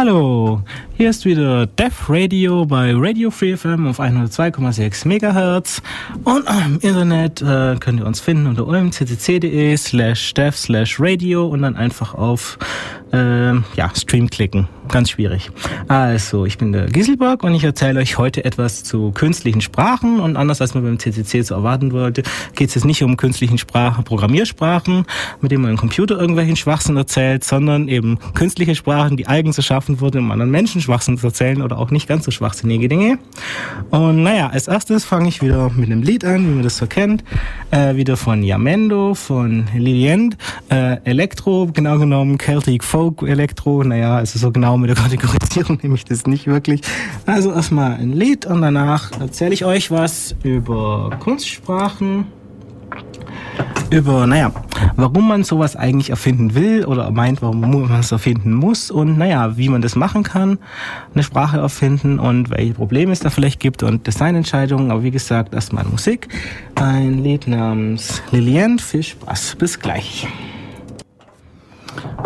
Hallo, hier ist wieder Def Radio bei Radio Free FM auf 102,6 MHz und im Internet äh, könnt ihr uns finden unter umccc.de slash def slash radio und dann einfach auf äh, ja, Stream klicken. Ganz schwierig. Also, ich bin der Giselberg und ich erzähle euch heute etwas zu künstlichen Sprachen und anders als man beim CCC so erwarten wollte, geht es jetzt nicht um künstlichen Sprachen, Programmiersprachen, mit denen man im Computer irgendwelchen Schwachsinn erzählt, sondern eben künstliche Sprachen, die eigens erschaffen wurden, um anderen Menschen Schwachsinn zu erzählen oder auch nicht ganz so schwachsinnige Dinge. Und naja, als erstes fange ich wieder mit einem Lied an, wie man das so kennt. Äh, wieder von Yamendo, von Lilient, äh, Elektro, genau genommen Celtic Folk Elektro. Naja, also so genau mit der Kategorisierung nehme ich das nicht wirklich. Also erstmal ein Lied und danach erzähle ich euch was über Kunstsprachen, über, naja, warum man sowas eigentlich erfinden will oder meint, warum man es erfinden muss und naja, wie man das machen kann, eine Sprache erfinden und welche Probleme es da vielleicht gibt und Designentscheidungen. Aber wie gesagt, erstmal Musik. Ein Lied namens Lillian. Viel Spaß. Bis gleich.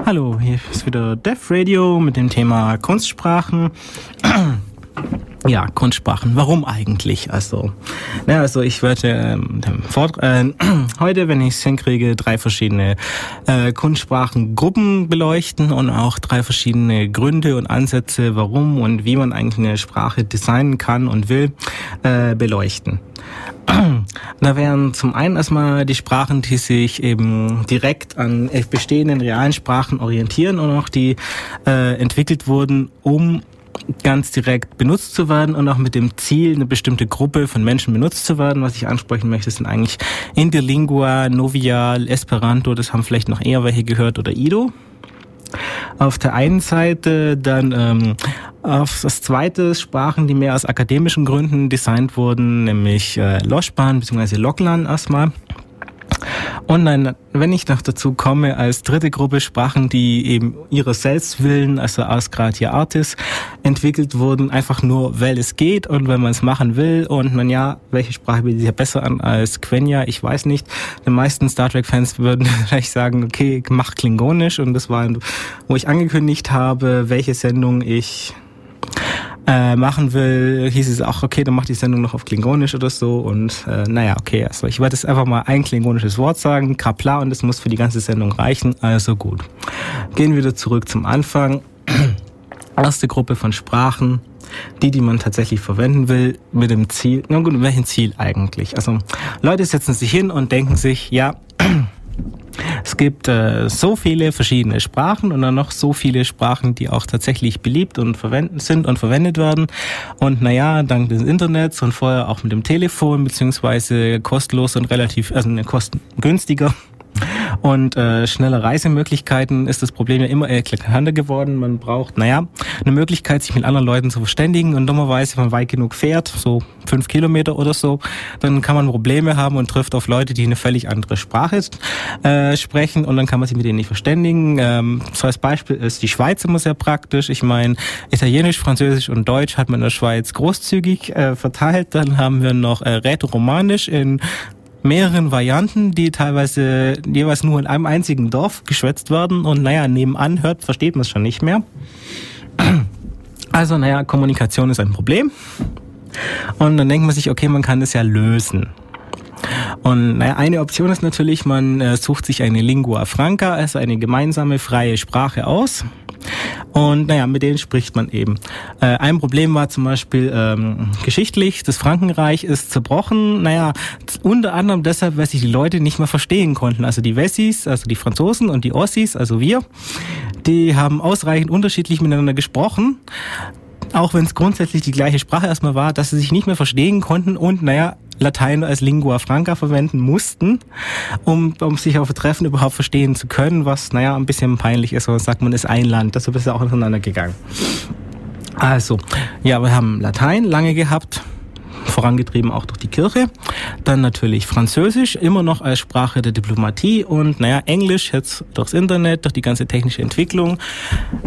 Hallo, hier ist wieder Def Radio mit dem Thema Kunstsprachen. Ja, Kunstsprachen. Warum eigentlich? Also, na, also ich werde ähm, äh, heute, wenn ich es hinkriege, drei verschiedene äh, Kunstsprachengruppen beleuchten und auch drei verschiedene Gründe und Ansätze, warum und wie man eigentlich eine Sprache designen kann und will, äh, beleuchten. Da wären zum einen erstmal die Sprachen, die sich eben direkt an bestehenden realen Sprachen orientieren und auch die äh, entwickelt wurden, um ganz direkt benutzt zu werden und auch mit dem Ziel, eine bestimmte Gruppe von Menschen benutzt zu werden. Was ich ansprechen möchte, sind eigentlich Interlingua, Novial, Esperanto, das haben vielleicht noch eher welche gehört, oder Ido. Auf der einen Seite dann ähm, auf das zweite Sprachen, die mehr aus akademischen Gründen designt wurden, nämlich äh, Loschban bzw. Loklan erstmal. Und dann, wenn ich noch dazu komme, als dritte Gruppe Sprachen, die eben ihrer selbst willen, also aus Gratia Artis, entwickelt wurden, einfach nur, weil es geht und wenn man es machen will. Und man ja, welche Sprache bietet sich besser an als Quenya? Ich weiß nicht. Die meisten Star Trek-Fans würden vielleicht sagen, okay, mach Klingonisch. Und das war, wo ich angekündigt habe, welche Sendung ich äh, machen will, hieß es auch, okay, dann mach die Sendung noch auf Klingonisch oder so. Und äh, naja, okay, also ich werde jetzt einfach mal ein klingonisches Wort sagen, Kapla, und das muss für die ganze Sendung reichen. Also gut. Gehen wir wieder zurück zum Anfang. Erste Gruppe von Sprachen, die, die man tatsächlich verwenden will, mit dem Ziel, na gut, welchen Ziel eigentlich? Also Leute setzen sich hin und denken sich, ja, es gibt äh, so viele verschiedene Sprachen und dann noch so viele Sprachen, die auch tatsächlich beliebt und verwendet sind und verwendet werden. Und naja, dank des Internets und vorher auch mit dem Telefon, beziehungsweise kostenlos und relativ, also ne, kostengünstiger und äh, schnelle Reisemöglichkeiten ist das Problem ja immer eklatanter geworden. Man braucht, naja, eine Möglichkeit, sich mit anderen Leuten zu verständigen. Und dummerweise, wenn man weit genug fährt, so fünf Kilometer oder so, dann kann man Probleme haben und trifft auf Leute, die eine völlig andere Sprache äh, sprechen und dann kann man sich mit denen nicht verständigen. Ähm, so als Beispiel ist die Schweiz immer sehr praktisch. Ich meine, Italienisch, Französisch und Deutsch hat man in der Schweiz großzügig äh, verteilt. Dann haben wir noch äh, Rätoromanisch in mehreren Varianten, die teilweise jeweils nur in einem einzigen Dorf geschwätzt werden und naja, nebenan hört, versteht man es schon nicht mehr. Also naja, Kommunikation ist ein Problem. Und dann denkt man sich, okay, man kann das ja lösen. Und naja, eine Option ist natürlich, man äh, sucht sich eine Lingua Franca, also eine gemeinsame freie Sprache aus. Und naja, mit denen spricht man eben. Äh, ein Problem war zum Beispiel ähm, geschichtlich, das Frankenreich ist zerbrochen. Naja, unter anderem deshalb, weil sich die Leute nicht mehr verstehen konnten. Also die Wessis, also die Franzosen und die Ossis, also wir, die haben ausreichend unterschiedlich miteinander gesprochen auch wenn es grundsätzlich die gleiche Sprache erstmal war, dass sie sich nicht mehr verstehen konnten und naja, Latein als Lingua Franca verwenden mussten, um, um sich auf Treffen überhaupt verstehen zu können, was, naja, ein bisschen peinlich ist, aber sagt man ist ein Land, das ist ja auch auseinander gegangen. Also, ja, wir haben Latein lange gehabt, vorangetrieben auch durch die Kirche. Dann natürlich Französisch, immer noch als Sprache der Diplomatie und naja, Englisch jetzt durchs Internet, durch die ganze technische Entwicklung.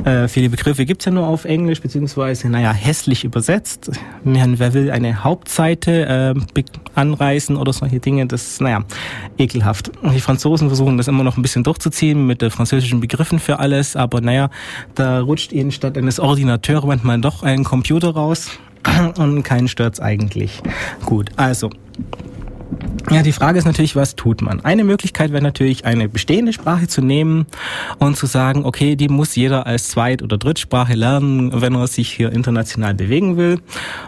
Äh, viele Begriffe gibt's ja nur auf Englisch, beziehungsweise naja, hässlich übersetzt. Wer will eine Hauptseite äh, anreißen oder solche Dinge, das ist naja, ekelhaft. Die Franzosen versuchen das immer noch ein bisschen durchzuziehen mit den französischen Begriffen für alles, aber naja, da rutscht ihnen statt eines Ordinateurs manchmal doch ein Computer raus und keinen stört's eigentlich. Gut, also ja, die Frage ist natürlich, was tut man? Eine Möglichkeit wäre natürlich, eine bestehende Sprache zu nehmen und zu sagen, okay, die muss jeder als Zweit- oder Drittsprache lernen, wenn er sich hier international bewegen will.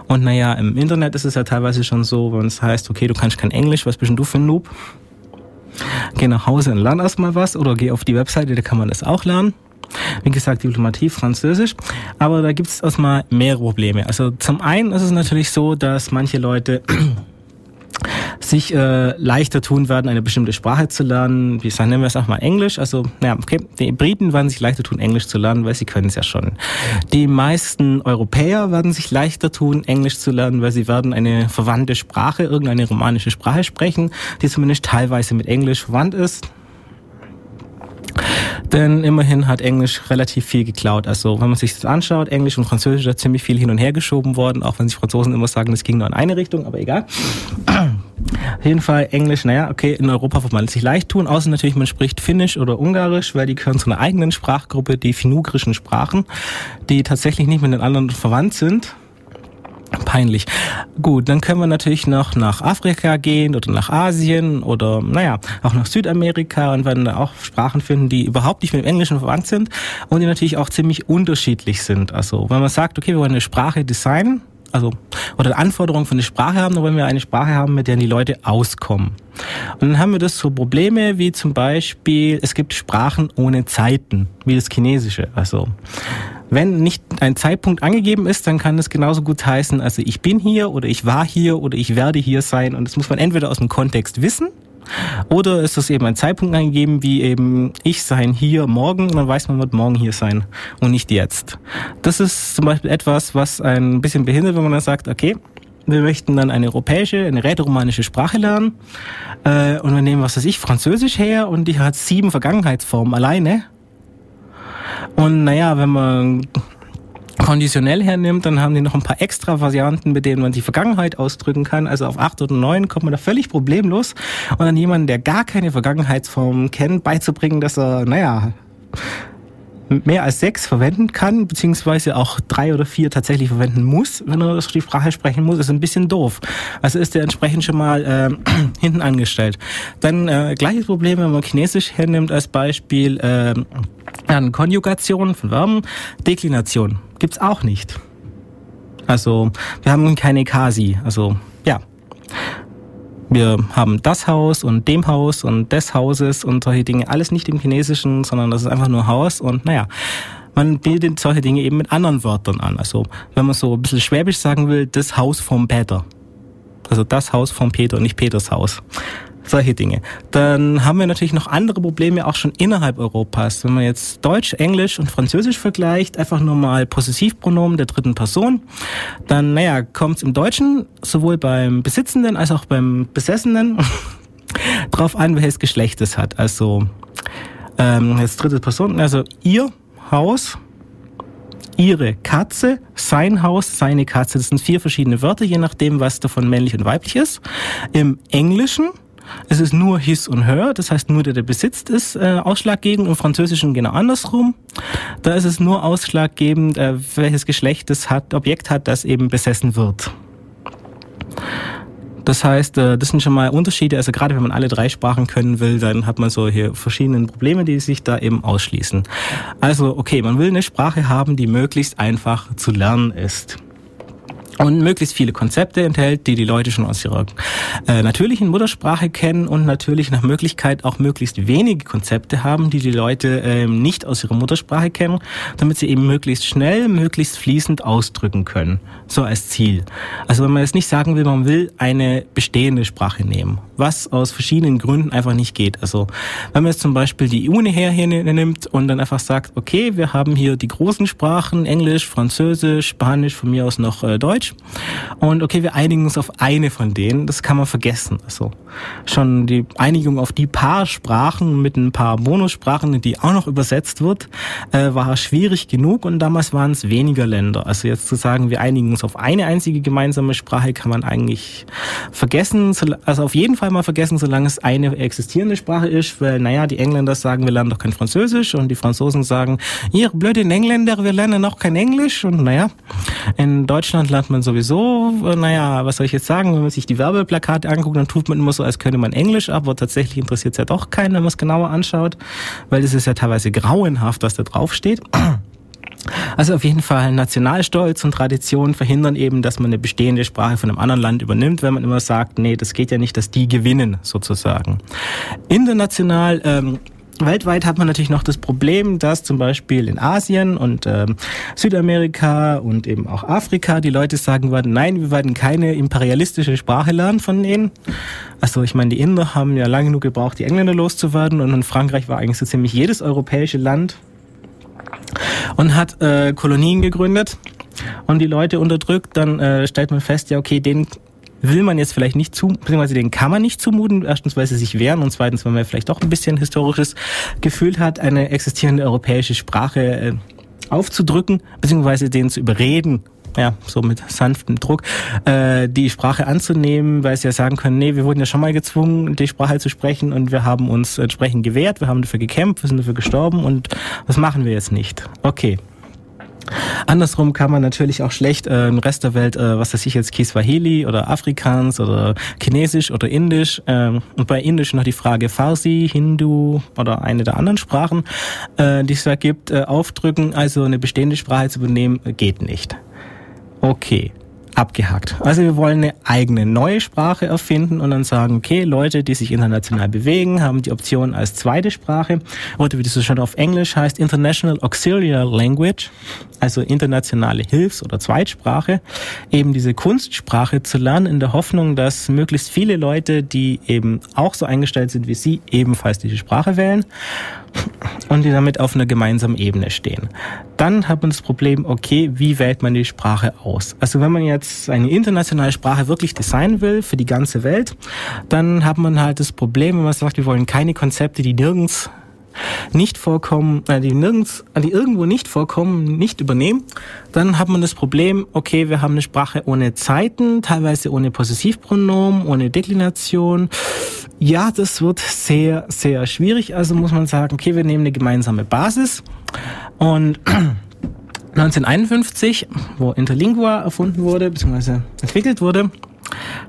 Und naja, im Internet ist es ja teilweise schon so, wenn es heißt, okay, du kannst kein Englisch, was bist denn du für ein Noob? Geh nach Hause und lern erstmal was oder geh auf die Webseite, da kann man das auch lernen. Wie gesagt, Diplomatie, Französisch. Aber da gibt es erstmal mehrere Probleme. Also zum einen ist es natürlich so, dass manche Leute sich äh, leichter tun werden, eine bestimmte Sprache zu lernen. Wie sagen, nennen wir es auch mal Englisch. Also, ja, okay, die Briten werden sich leichter tun, Englisch zu lernen, weil sie können es ja schon. Die meisten Europäer werden sich leichter tun, Englisch zu lernen, weil sie werden eine verwandte Sprache, irgendeine romanische Sprache sprechen, die zumindest teilweise mit Englisch verwandt ist. Denn immerhin hat Englisch relativ viel geklaut. Also wenn man sich das anschaut, Englisch und Französisch ist ziemlich viel hin und her geschoben worden, auch wenn sich Franzosen immer sagen, das ging nur in eine Richtung, aber egal. Auf jeden Fall Englisch, naja, okay, in Europa wird man es sich leicht tun, außer natürlich man spricht Finnisch oder Ungarisch, weil die gehören zu einer eigenen Sprachgruppe, die finugrischen Sprachen, die tatsächlich nicht mit den anderen verwandt sind. Peinlich. Gut, dann können wir natürlich noch nach Afrika gehen oder nach Asien oder naja, auch nach Südamerika und werden da auch Sprachen finden, die überhaupt nicht mit dem Englischen verwandt sind und die natürlich auch ziemlich unterschiedlich sind. Also wenn man sagt, okay, wir wollen eine Sprache designen, also oder Anforderungen von der Sprache haben, dann wollen wir eine Sprache haben, mit der die Leute auskommen. Und dann haben wir das so Probleme wie zum Beispiel, es gibt Sprachen ohne Zeiten, wie das Chinesische. Also wenn nicht ein Zeitpunkt angegeben ist, dann kann es genauso gut heißen, also ich bin hier oder ich war hier oder ich werde hier sein. Und das muss man entweder aus dem Kontext wissen oder ist es eben ein Zeitpunkt angegeben, wie eben ich sein hier morgen und dann weiß man, wird morgen hier sein und nicht jetzt. Das ist zum Beispiel etwas, was ein bisschen behindert, wenn man dann sagt, okay, wir möchten dann eine europäische, eine rätoromanische Sprache lernen äh, und wir nehmen, was weiß ich, Französisch her und die hat sieben Vergangenheitsformen alleine und naja, wenn man konditionell hernimmt, dann haben die noch ein paar extra Varianten, mit denen man die Vergangenheit ausdrücken kann. Also auf acht oder neun kommt man da völlig problemlos. Und dann jemanden, der gar keine Vergangenheitsform kennt, beizubringen, dass er, naja, mehr als sechs verwenden kann, beziehungsweise auch drei oder vier tatsächlich verwenden muss, wenn er die Sprache sprechen muss, ist ein bisschen doof. Also ist der entsprechend schon mal äh, hinten angestellt. Dann äh, gleiches Problem, wenn man Chinesisch hernimmt als Beispiel, äh, dann Konjugation von Verben, Deklination gibt's auch nicht. Also wir haben keine Kasi, also ja. Wir haben das Haus und dem Haus und des Hauses und solche Dinge. Alles nicht im Chinesischen, sondern das ist einfach nur Haus und naja, man bildet solche Dinge eben mit anderen Wörtern an. Also wenn man so ein bisschen schwäbisch sagen will, das Haus vom Peter. Also das Haus vom Peter, nicht Peters Haus solche Dinge. Dann haben wir natürlich noch andere Probleme auch schon innerhalb Europas. Wenn man jetzt Deutsch, Englisch und Französisch vergleicht, einfach nur mal Possessivpronomen der dritten Person, dann, naja, kommt es im Deutschen sowohl beim Besitzenden als auch beim Besessenen drauf an, welches Geschlecht es hat. Also ähm, jetzt dritte Person, also ihr Haus, ihre Katze, sein Haus, seine Katze. Das sind vier verschiedene Wörter, je nachdem, was davon männlich und weiblich ist. Im Englischen es ist nur his und her, das heißt nur der, der besitzt, ist äh, ausschlaggebend. Im Französischen genau andersrum. Da ist es nur ausschlaggebend, äh, welches Geschlecht das hat, Objekt hat, das eben besessen wird. Das heißt, äh, das sind schon mal Unterschiede. Also gerade wenn man alle drei Sprachen können will, dann hat man so hier verschiedene Probleme, die sich da eben ausschließen. Also okay, man will eine Sprache haben, die möglichst einfach zu lernen ist und möglichst viele Konzepte enthält, die die Leute schon aus ihrer äh, natürlichen Muttersprache kennen und natürlich nach Möglichkeit auch möglichst wenige Konzepte haben, die die Leute äh, nicht aus ihrer Muttersprache kennen, damit sie eben möglichst schnell, möglichst fließend ausdrücken können. So als Ziel. Also wenn man jetzt nicht sagen will, man will eine bestehende Sprache nehmen was aus verschiedenen Gründen einfach nicht geht. Also wenn man jetzt zum Beispiel die Uni her nimmt und dann einfach sagt, okay, wir haben hier die großen Sprachen, Englisch, Französisch, Spanisch, von mir aus noch äh, Deutsch. Und okay, wir einigen uns auf eine von denen, das kann man vergessen. Also schon die Einigung auf die paar Sprachen mit ein paar Monosprachen, die auch noch übersetzt wird, äh, war schwierig genug und damals waren es weniger Länder. Also jetzt zu sagen, wir einigen uns auf eine einzige gemeinsame Sprache, kann man eigentlich vergessen, also auf jeden Fall mal vergessen, solange es eine existierende Sprache ist, weil, naja, die Engländer sagen, wir lernen doch kein Französisch und die Franzosen sagen, ihr blöden Engländer, wir lernen auch kein Englisch und naja, in Deutschland lernt man sowieso, naja, was soll ich jetzt sagen, wenn man sich die Werbeplakate anguckt, dann tut man immer so, als könnte man Englisch, aber tatsächlich interessiert es ja doch keinen, wenn man es genauer anschaut, weil es ist ja teilweise grauenhaft, was da drauf steht. Also auf jeden Fall Nationalstolz und Tradition verhindern eben, dass man eine bestehende Sprache von einem anderen Land übernimmt, wenn man immer sagt, nee, das geht ja nicht, dass die gewinnen sozusagen. International ähm, Weltweit hat man natürlich noch das Problem, dass zum Beispiel in Asien und ähm, Südamerika und eben auch Afrika die Leute sagen werden, nein, wir werden keine imperialistische Sprache lernen von denen. Also ich meine, die Inder haben ja lange genug gebraucht, die Engländer loszuwerden und in Frankreich war eigentlich so ziemlich jedes europäische Land und hat äh, Kolonien gegründet und die Leute unterdrückt, dann äh, stellt man fest, ja okay, den will man jetzt vielleicht nicht zu, beziehungsweise den kann man nicht zumuten. Erstens, weil sie sich wehren und zweitens, weil man vielleicht doch ein bisschen historisches Gefühl hat, eine existierende europäische Sprache äh, aufzudrücken, beziehungsweise den zu überreden, ja, so mit sanftem Druck, äh, die Sprache anzunehmen, weil sie ja sagen können, nee, wir wurden ja schon mal gezwungen, die Sprache zu sprechen und wir haben uns entsprechend gewehrt, wir haben dafür gekämpft, wir sind dafür gestorben und das machen wir jetzt nicht. Okay. Andersrum kann man natürlich auch schlecht äh, im Rest der Welt, äh, was weiß ich jetzt, Kiswahili oder Afrikaans oder Chinesisch oder Indisch ähm, und bei Indisch noch die Frage Farsi, Hindu oder eine der anderen Sprachen, äh, die es da gibt, äh, aufdrücken. Also eine bestehende Sprache zu übernehmen, geht nicht. Okay abgehakt. Also wir wollen eine eigene neue Sprache erfinden und dann sagen, okay, Leute, die sich international bewegen, haben die Option als zweite Sprache. Oder wie das so schon auf Englisch heißt, International Auxiliary Language, also internationale Hilfs- oder Zweitsprache, eben diese Kunstsprache zu lernen in der Hoffnung, dass möglichst viele Leute, die eben auch so eingestellt sind wie Sie, ebenfalls diese Sprache wählen und die damit auf einer gemeinsamen Ebene stehen. Dann hat man das Problem, okay, wie wählt man die Sprache aus? Also wenn man jetzt eine internationale Sprache wirklich designen will für die ganze Welt, dann hat man halt das Problem, wenn man sagt, wir wollen keine Konzepte, die nirgends nicht vorkommen, äh, die nirgends, die irgendwo nicht vorkommen, nicht übernehmen, dann hat man das Problem, okay, wir haben eine Sprache ohne Zeiten, teilweise ohne Possessivpronomen, ohne Deklination. Ja, das wird sehr, sehr schwierig. Also muss man sagen, okay, wir nehmen eine gemeinsame Basis und 1951, wo Interlingua erfunden wurde, beziehungsweise entwickelt wurde,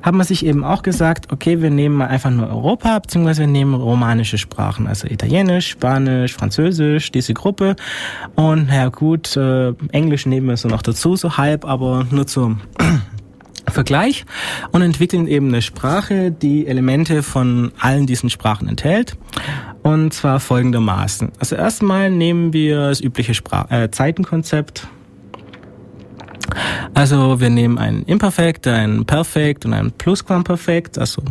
hat man sich eben auch gesagt, okay, wir nehmen mal einfach nur Europa, beziehungsweise wir nehmen romanische Sprachen, also Italienisch, Spanisch, Französisch, diese Gruppe. Und ja gut, äh, Englisch nehmen wir so noch dazu, so halb, aber nur zum Vergleich und entwickeln eben eine Sprache, die Elemente von allen diesen Sprachen enthält. Und zwar folgendermaßen. Also erstmal nehmen wir das übliche Sprach äh, Zeitenkonzept also wir nehmen ein Imperfekt, ein Perfekt und ein Plusquamperfekt, also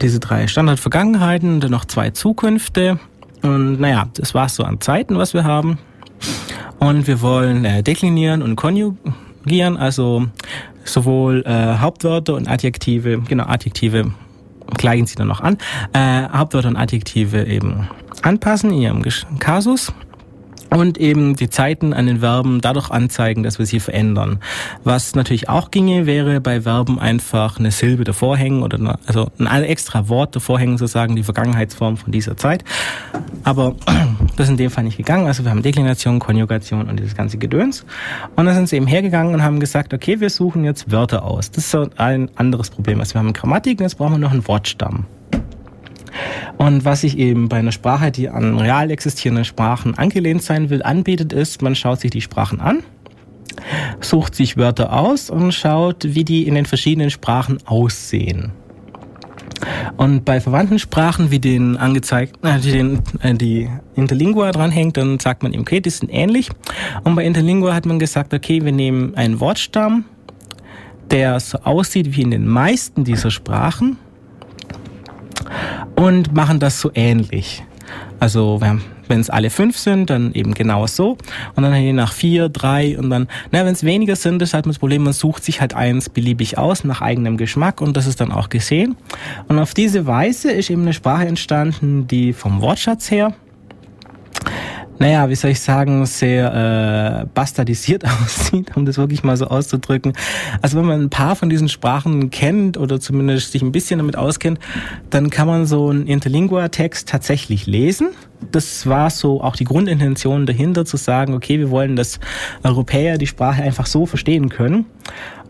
diese drei Standardvergangenheiten und dann noch zwei Zukünfte. Und naja, das war's so an Zeiten, was wir haben. Und wir wollen äh, deklinieren und konjugieren, also sowohl äh, Hauptwörter und Adjektive, genau, Adjektive gleichen sie dann noch an, äh, Hauptwörter und Adjektive eben anpassen in ihrem Kasus und eben die Zeiten an den Verben dadurch anzeigen, dass wir sie verändern. Was natürlich auch ginge, wäre bei Verben einfach eine Silbe davor hängen oder eine, also ein extra Wort davor hängen, sozusagen die Vergangenheitsform von dieser Zeit. Aber das ist in dem Fall nicht gegangen. Also wir haben Deklination, Konjugation und dieses ganze Gedöns. Und dann sind sie eben hergegangen und haben gesagt, okay, wir suchen jetzt Wörter aus. Das ist so ein anderes Problem. Also wir haben Grammatik und jetzt brauchen wir noch einen Wortstamm. Und was sich eben bei einer Sprache, die an real existierenden Sprachen angelehnt sein will, anbietet, ist, man schaut sich die Sprachen an, sucht sich Wörter aus und schaut, wie die in den verschiedenen Sprachen aussehen. Und bei verwandten Sprachen, wie den angezeigt, äh, die, den, äh, die Interlingua dranhängt, dann sagt man, okay, die sind ähnlich. Und bei Interlingua hat man gesagt, okay, wir nehmen einen Wortstamm, der so aussieht wie in den meisten dieser Sprachen und machen das so ähnlich. Also wenn es alle fünf sind, dann eben genau so. Und dann je nach vier, drei und dann, na, wenn es weniger sind, ist halt das Problem, man sucht sich halt eins beliebig aus nach eigenem Geschmack und das ist dann auch gesehen. Und auf diese Weise ist eben eine Sprache entstanden, die vom Wortschatz her naja, wie soll ich sagen, sehr äh, bastardisiert aussieht, um das wirklich mal so auszudrücken. Also wenn man ein paar von diesen Sprachen kennt oder zumindest sich ein bisschen damit auskennt, dann kann man so einen Interlingua-Text tatsächlich lesen. Das war so auch die Grundintention dahinter, zu sagen, okay, wir wollen, dass Europäer die Sprache einfach so verstehen können.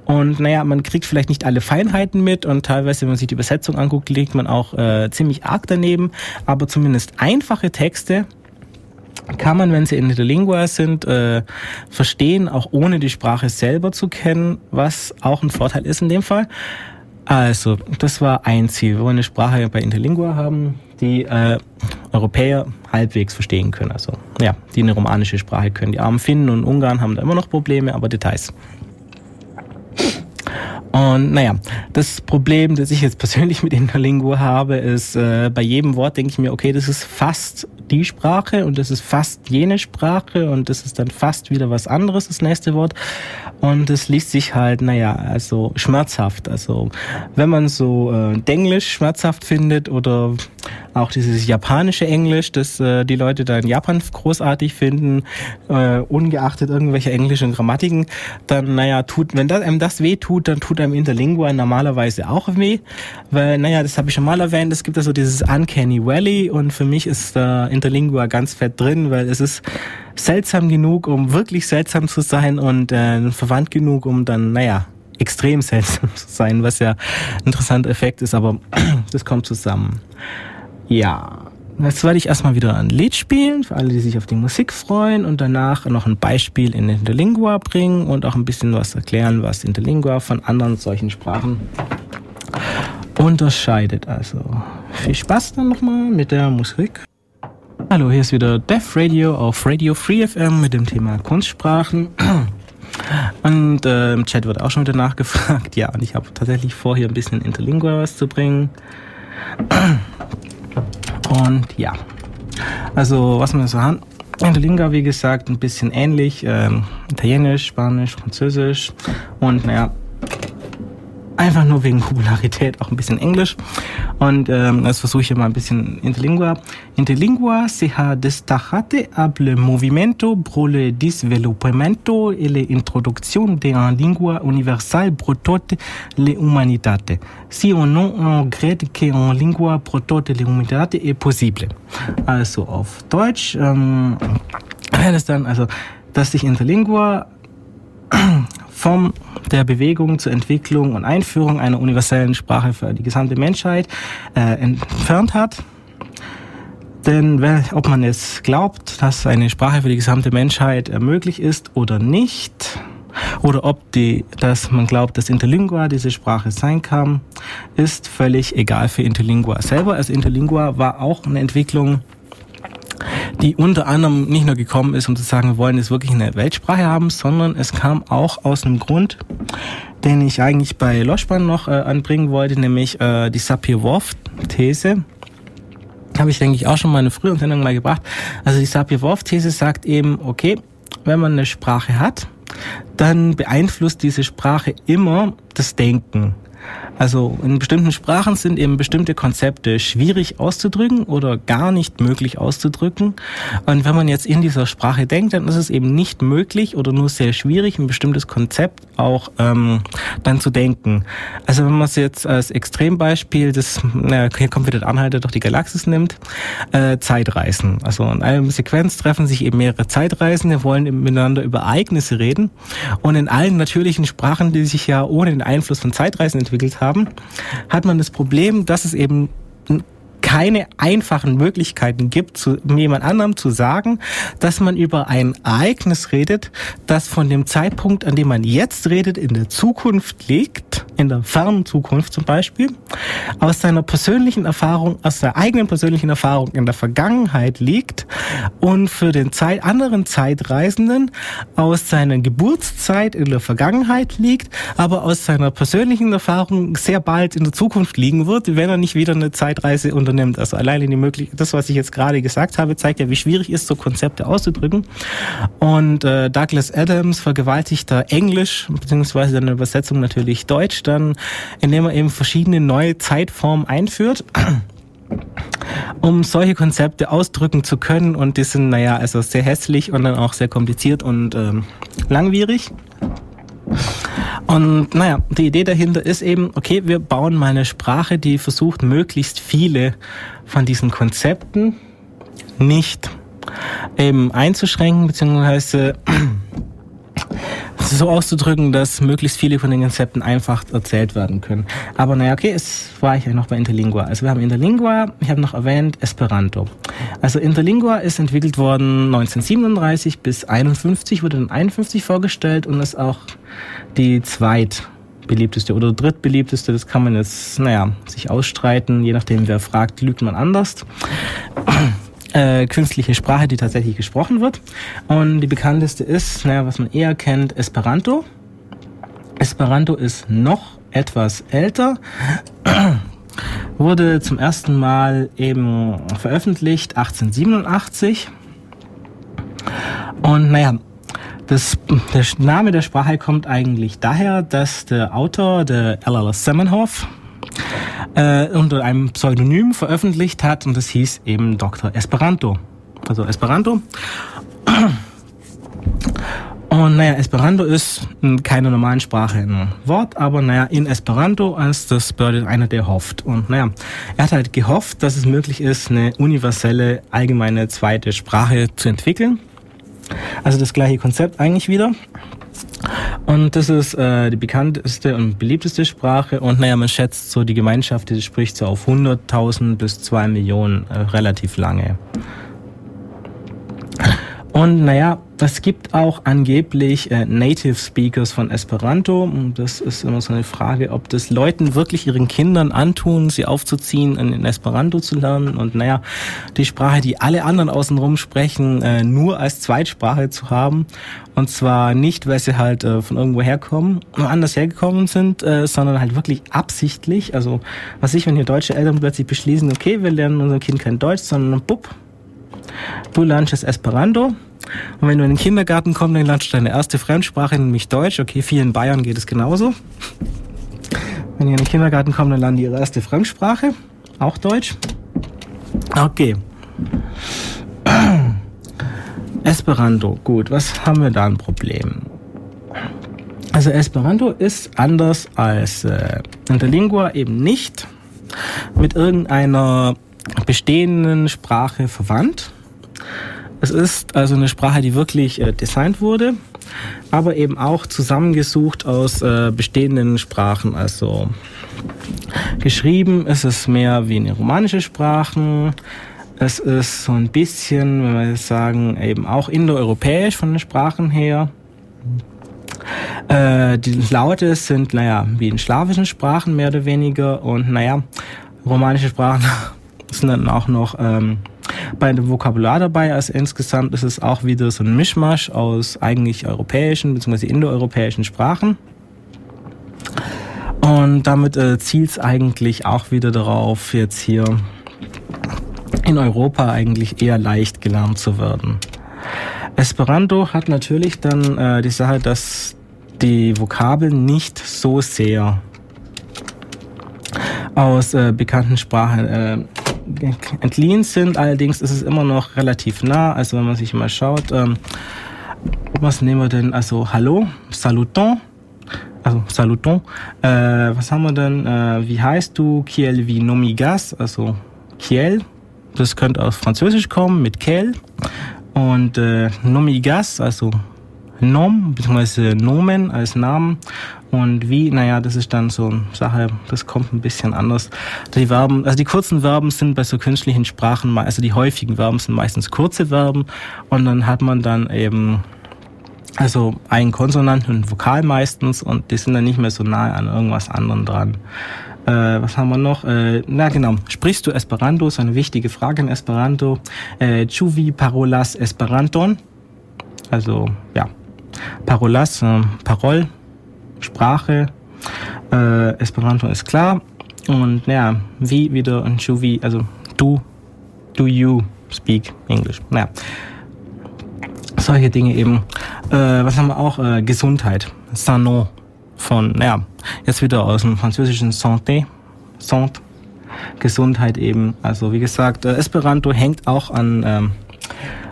Und naja, man kriegt vielleicht nicht alle Feinheiten mit und teilweise, wenn man sich die Übersetzung anguckt, liegt man auch äh, ziemlich arg daneben. Aber zumindest einfache Texte kann man, wenn sie in der Lingua sind, äh, verstehen, auch ohne die Sprache selber zu kennen, was auch ein Vorteil ist in dem Fall. Also, das war ein Ziel. Wir wollen eine Sprache bei Interlingua haben, die äh, Europäer halbwegs verstehen können. Also, ja, die eine romanische Sprache können. Die armen Finnen und Ungarn haben da immer noch Probleme, aber Details. Und naja, das Problem, das ich jetzt persönlich mit Interlingua habe, ist, äh, bei jedem Wort denke ich mir, okay, das ist fast die Sprache und das ist fast jene Sprache und das ist dann fast wieder was anderes, das nächste Wort. Und es liest sich halt, naja, also schmerzhaft. Also wenn man so äh, Denglisch schmerzhaft findet oder auch dieses japanische Englisch, das äh, die Leute da in Japan großartig finden, äh, ungeachtet irgendwelcher englischen Grammatiken, dann, naja, tut, wenn das, einem das weh tut, dann tut einem Interlingua normalerweise auch weh, weil, naja, das habe ich schon mal erwähnt, es gibt da so dieses Uncanny Valley und für mich ist da Interlingua ganz fett drin, weil es ist seltsam genug, um wirklich seltsam zu sein und äh, verwandt genug, um dann, naja, extrem seltsam zu sein, was ja ein interessanter Effekt ist, aber das kommt zusammen. Ja, jetzt werde ich erstmal wieder ein Lied spielen, für alle, die sich auf die Musik freuen und danach noch ein Beispiel in Interlingua bringen und auch ein bisschen was erklären, was Interlingua von anderen solchen Sprachen unterscheidet. Also viel Spaß dann nochmal mit der Musik. Hallo, hier ist wieder Def Radio auf Radio Free FM mit dem Thema Kunstsprachen. Und äh, im Chat wird auch schon wieder nachgefragt. Ja, und ich habe tatsächlich vor, hier ein bisschen Interlingua was zu bringen. Und ja, also was wir so haben. Interlingua, wie gesagt, ein bisschen ähnlich. Ähm, Italienisch, Spanisch, Französisch und naja, einfach nur wegen Popularität auch ein bisschen Englisch. Und ähm, das versuche ich hier mal ein bisschen Interlingua. Interlingua se ha destacate ab le movimento pro le disvelopamento e le introducción de una lingua universal pro tote le humanitate. Si on non on regrette que en lingua pro tote le humanitate est possible. Also auf Deutsch ähm, das dann, also, dass sich Interlingua vom der Bewegung zur Entwicklung und Einführung einer universellen Sprache für die gesamte Menschheit äh, entfernt hat. Denn ob man jetzt glaubt, dass eine Sprache für die gesamte Menschheit möglich ist oder nicht, oder ob die, dass man glaubt, dass Interlingua diese Sprache sein kann, ist völlig egal für Interlingua selber. Also Interlingua war auch eine Entwicklung die unter anderem nicht nur gekommen ist, um zu sagen, wir wollen jetzt wirklich eine Weltsprache haben, sondern es kam auch aus einem Grund, den ich eigentlich bei Loschban noch äh, anbringen wollte, nämlich äh, die Sapir-Whorf-These. Habe ich, denke ich, auch schon mal in einer früheren Sendung mal gebracht. Also die Sapir-Whorf-These sagt eben, okay, wenn man eine Sprache hat, dann beeinflusst diese Sprache immer das Denken. Also in bestimmten Sprachen sind eben bestimmte Konzepte schwierig auszudrücken oder gar nicht möglich auszudrücken. Und wenn man jetzt in dieser Sprache denkt, dann ist es eben nicht möglich oder nur sehr schwierig, ein bestimmtes Konzept auch ähm, dann zu denken. Also wenn man es jetzt als Extrembeispiel, das na, hier kommt wieder der Anhalter durch die Galaxis nimmt, äh, Zeitreisen. Also in einer Sequenz treffen sich eben mehrere Zeitreisende, wollen miteinander über Ereignisse reden. Und in allen natürlichen Sprachen, die sich ja ohne den Einfluss von Zeitreisen entwickelt haben, hat man das Problem, dass es eben keine einfachen Möglichkeiten gibt, zu jemand anderem zu sagen, dass man über ein Ereignis redet, das von dem Zeitpunkt, an dem man jetzt redet, in der Zukunft liegt in der fernen Zukunft zum Beispiel, aus seiner persönlichen Erfahrung, aus der eigenen persönlichen Erfahrung in der Vergangenheit liegt und für den Zeit, anderen Zeitreisenden aus seiner Geburtszeit in der Vergangenheit liegt, aber aus seiner persönlichen Erfahrung sehr bald in der Zukunft liegen wird, wenn er nicht wieder eine Zeitreise unternimmt. Also alleine die Möglichkeit, das, was ich jetzt gerade gesagt habe, zeigt ja, wie schwierig ist, so Konzepte auszudrücken. Und äh, Douglas Adams vergewaltigt da Englisch, beziehungsweise seine Übersetzung natürlich Deutsch, dann, indem er eben verschiedene neue Zeitformen einführt um solche Konzepte ausdrücken zu können. Und die sind, naja, also sehr hässlich und dann auch sehr kompliziert und ähm, langwierig. Und naja, die Idee dahinter ist eben, okay, wir bauen mal eine Sprache, die versucht, möglichst viele von diesen Konzepten nicht eben einzuschränken, beziehungsweise so auszudrücken, dass möglichst viele von den Konzepten einfach erzählt werden können. Aber naja, okay, es war ich ja noch bei Interlingua. Also wir haben Interlingua, ich habe noch erwähnt Esperanto. Also Interlingua ist entwickelt worden 1937 bis 51, wurde dann 51 vorgestellt und ist auch die zweit beliebteste oder drittbeliebteste, das kann man jetzt, naja, sich ausstreiten, je nachdem wer fragt, lügt man anders äh, künstliche Sprache, die tatsächlich gesprochen wird. Und die bekannteste ist, naja, was man eher kennt, Esperanto. Esperanto ist noch etwas älter, wurde zum ersten Mal eben veröffentlicht 1887. Und naja, das, der Name der Sprache kommt eigentlich daher, dass der Autor, der L.L. Semenhoff, äh, unter einem Pseudonym veröffentlicht hat und das hieß eben Dr. Esperanto. Also Esperanto. Und naja, Esperanto ist keine normalen Sprache ein Wort, aber naja, in Esperanto ist das bedeutet einer, der hofft. Und naja, er hat halt gehofft, dass es möglich ist, eine universelle, allgemeine zweite Sprache zu entwickeln. Also das gleiche Konzept eigentlich wieder. Und das ist äh, die bekannteste und beliebteste Sprache. Und naja, man schätzt so, die Gemeinschaft, die spricht so auf 100.000 bis 2 Millionen äh, relativ lange. Und naja, es gibt auch angeblich äh, Native Speakers von Esperanto. Und das ist immer so eine Frage, ob das Leuten wirklich ihren Kindern antun, sie aufzuziehen, in Esperanto zu lernen. Und naja, die Sprache, die alle anderen außenrum sprechen, äh, nur als Zweitsprache zu haben. Und zwar nicht, weil sie halt äh, von irgendwo herkommen, anders hergekommen sind, äh, sondern halt wirklich absichtlich. Also, was ich, wenn hier deutsche Eltern plötzlich beschließen, okay, wir lernen unserem Kind kein Deutsch, sondern bupp, du lernst das Esperanto und wenn du in den Kindergarten kommst, dann lernst du deine erste Fremdsprache, nämlich Deutsch. Okay, vielen Bayern geht es genauso. Wenn die in den Kindergarten kommen, dann lernen die ihre erste Fremdsprache, auch Deutsch. Okay. Esperanto, gut, was haben wir da ein Problem? Also Esperanto ist anders als äh, Interlingua eben nicht mit irgendeiner bestehenden Sprache verwandt, es ist also eine Sprache, die wirklich äh, designt wurde, aber eben auch zusammengesucht aus äh, bestehenden Sprachen. Also geschrieben ist es mehr wie eine romanische Sprache. Es ist so ein bisschen, wenn wir sagen, eben auch indoeuropäisch von den Sprachen her. Äh, die Laute sind, naja, wie in slawischen Sprachen mehr oder weniger. Und naja, romanische Sprachen sind dann auch noch ähm, bei dem Vokabular dabei. Also insgesamt ist es auch wieder so ein Mischmasch aus eigentlich europäischen bzw. indoeuropäischen Sprachen. Und damit äh, zielt es eigentlich auch wieder darauf, jetzt hier in Europa eigentlich eher leicht gelernt zu werden. Esperanto hat natürlich dann äh, die Sache, dass die Vokabeln nicht so sehr aus äh, bekannten Sprachen äh, entliehen sind. Allerdings ist es immer noch relativ nah. Also wenn man sich mal schaut, ähm, was nehmen wir denn? Also Hallo, Saluton. Also Saluton. Äh, was haben wir denn? Äh, wie heißt du? Kiel wie nomigas? Also Kiel. Das könnte aus Französisch kommen mit Kel. Und äh, nomigas, also Nom, beziehungsweise Nomen als Namen. Und wie, naja, das ist dann so eine Sache, das kommt ein bisschen anders. Die Verben, also die kurzen Verben sind bei so künstlichen Sprachen, also die häufigen Verben sind meistens kurze Verben und dann hat man dann eben Also ein Konsonant und ein Vokal meistens und die sind dann nicht mehr so nahe an irgendwas anderem dran. Äh, was haben wir noch? Äh, na genau, sprichst du Esperanto? Ist eine wichtige Frage in Esperanto. Äh, Chuvi parolas Esperanton? Also ja, parolas, äh, Parol, Sprache. Äh, Esperanto ist klar. Und ja, wie wieder und Chuvi, also du, do you speak English? Naja, solche Dinge eben. Äh, was haben wir auch? Äh, Gesundheit. Sanon von, ja, jetzt wieder aus dem französischen Santé. Santé. Gesundheit eben. Also wie gesagt, äh, Esperanto hängt auch an ähm,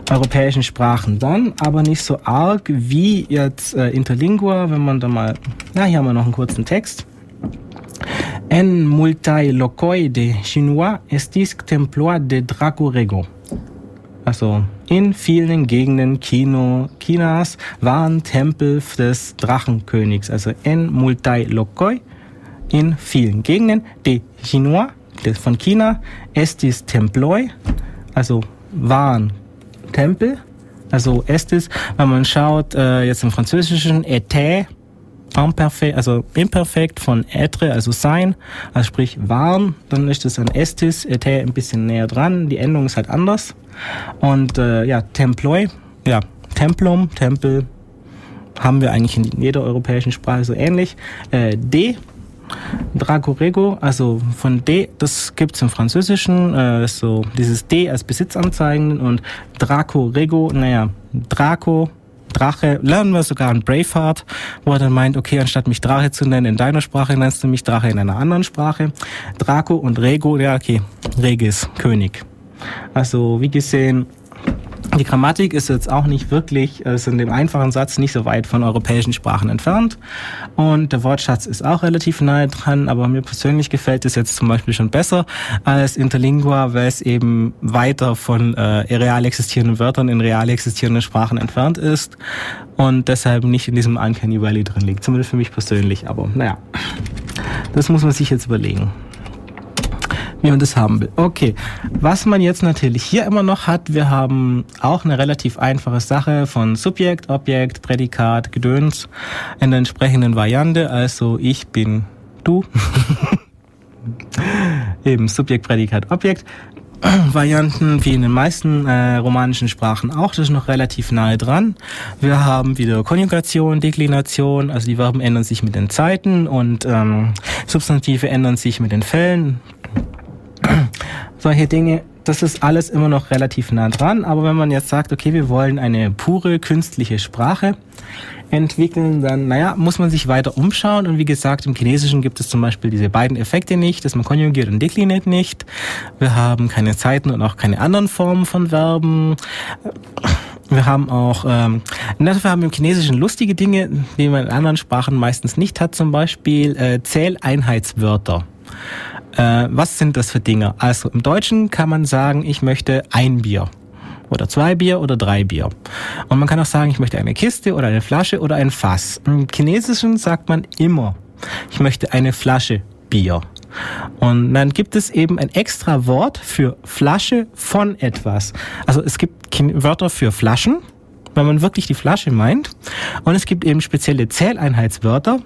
europäischen Sprachen dann, aber nicht so arg wie jetzt äh, Interlingua, wenn man da mal, na, hier haben wir noch einen kurzen Text. En multai locoi de Chinois estis temploa de Dracorego. Also in vielen Gegenden Kino, Chinas waren Tempel des Drachenkönigs, also en multai locoi, in vielen Gegenden de Chinois, von China, estis temploi, also waren Tempel, also estis, wenn man schaut, äh, jetzt im Französischen, était, imperfekt, also imperfekt von être, also sein, also sprich waren, dann ist es ein estis, était ein bisschen näher dran, die Endung ist halt anders. Und äh, ja, Temploi, ja, Templum, Tempel, haben wir eigentlich in jeder europäischen Sprache so ähnlich. Äh, D, Dragorego, also von D, das gibt's im Französischen, äh, so dieses D als Besitzanzeigen und Draco-Rego, naja, Draco, Drache, lernen wir sogar in Braveheart, wo er dann meint, okay, anstatt mich Drache zu nennen in deiner Sprache, nennst du mich Drache in einer anderen Sprache. Draco und Rego, ja, okay, Regis, König. Also, wie gesehen, die Grammatik ist jetzt auch nicht wirklich, ist in dem einfachen Satz nicht so weit von europäischen Sprachen entfernt. Und der Wortschatz ist auch relativ nahe dran, aber mir persönlich gefällt es jetzt zum Beispiel schon besser als Interlingua, weil es eben weiter von äh, real existierenden Wörtern in real existierenden Sprachen entfernt ist und deshalb nicht in diesem Uncanny Valley drin liegt. Zumindest für mich persönlich, aber naja, das muss man sich jetzt überlegen wie man das haben will. Okay, was man jetzt natürlich hier immer noch hat, wir haben auch eine relativ einfache Sache von Subjekt, Objekt, Prädikat, Gedöns in der entsprechenden Variante. Also ich bin du. Eben Subjekt, Prädikat, Objekt. Varianten wie in den meisten äh, romanischen Sprachen auch, das ist noch relativ nahe dran. Wir haben wieder Konjugation, Deklination, also die Verben ändern sich mit den Zeiten und ähm, Substantive ändern sich mit den Fällen solche Dinge, das ist alles immer noch relativ nah dran. Aber wenn man jetzt sagt, okay, wir wollen eine pure künstliche Sprache entwickeln, dann, naja, muss man sich weiter umschauen. Und wie gesagt, im Chinesischen gibt es zum Beispiel diese beiden Effekte nicht, dass man konjugiert und dekliniert nicht. Wir haben keine Zeiten und auch keine anderen Formen von Verben. Wir haben auch, ähm, wir haben im Chinesischen lustige Dinge, die man in anderen Sprachen meistens nicht hat, zum Beispiel äh, Zähleinheitswörter. Äh, was sind das für Dinge? Also im Deutschen kann man sagen, ich möchte ein Bier oder zwei Bier oder drei Bier. Und man kann auch sagen, ich möchte eine Kiste oder eine Flasche oder ein Fass. Im Chinesischen sagt man immer, ich möchte eine Flasche Bier. Und dann gibt es eben ein extra Wort für Flasche von etwas. Also es gibt Wörter für Flaschen, wenn man wirklich die Flasche meint. Und es gibt eben spezielle Zähleinheitswörter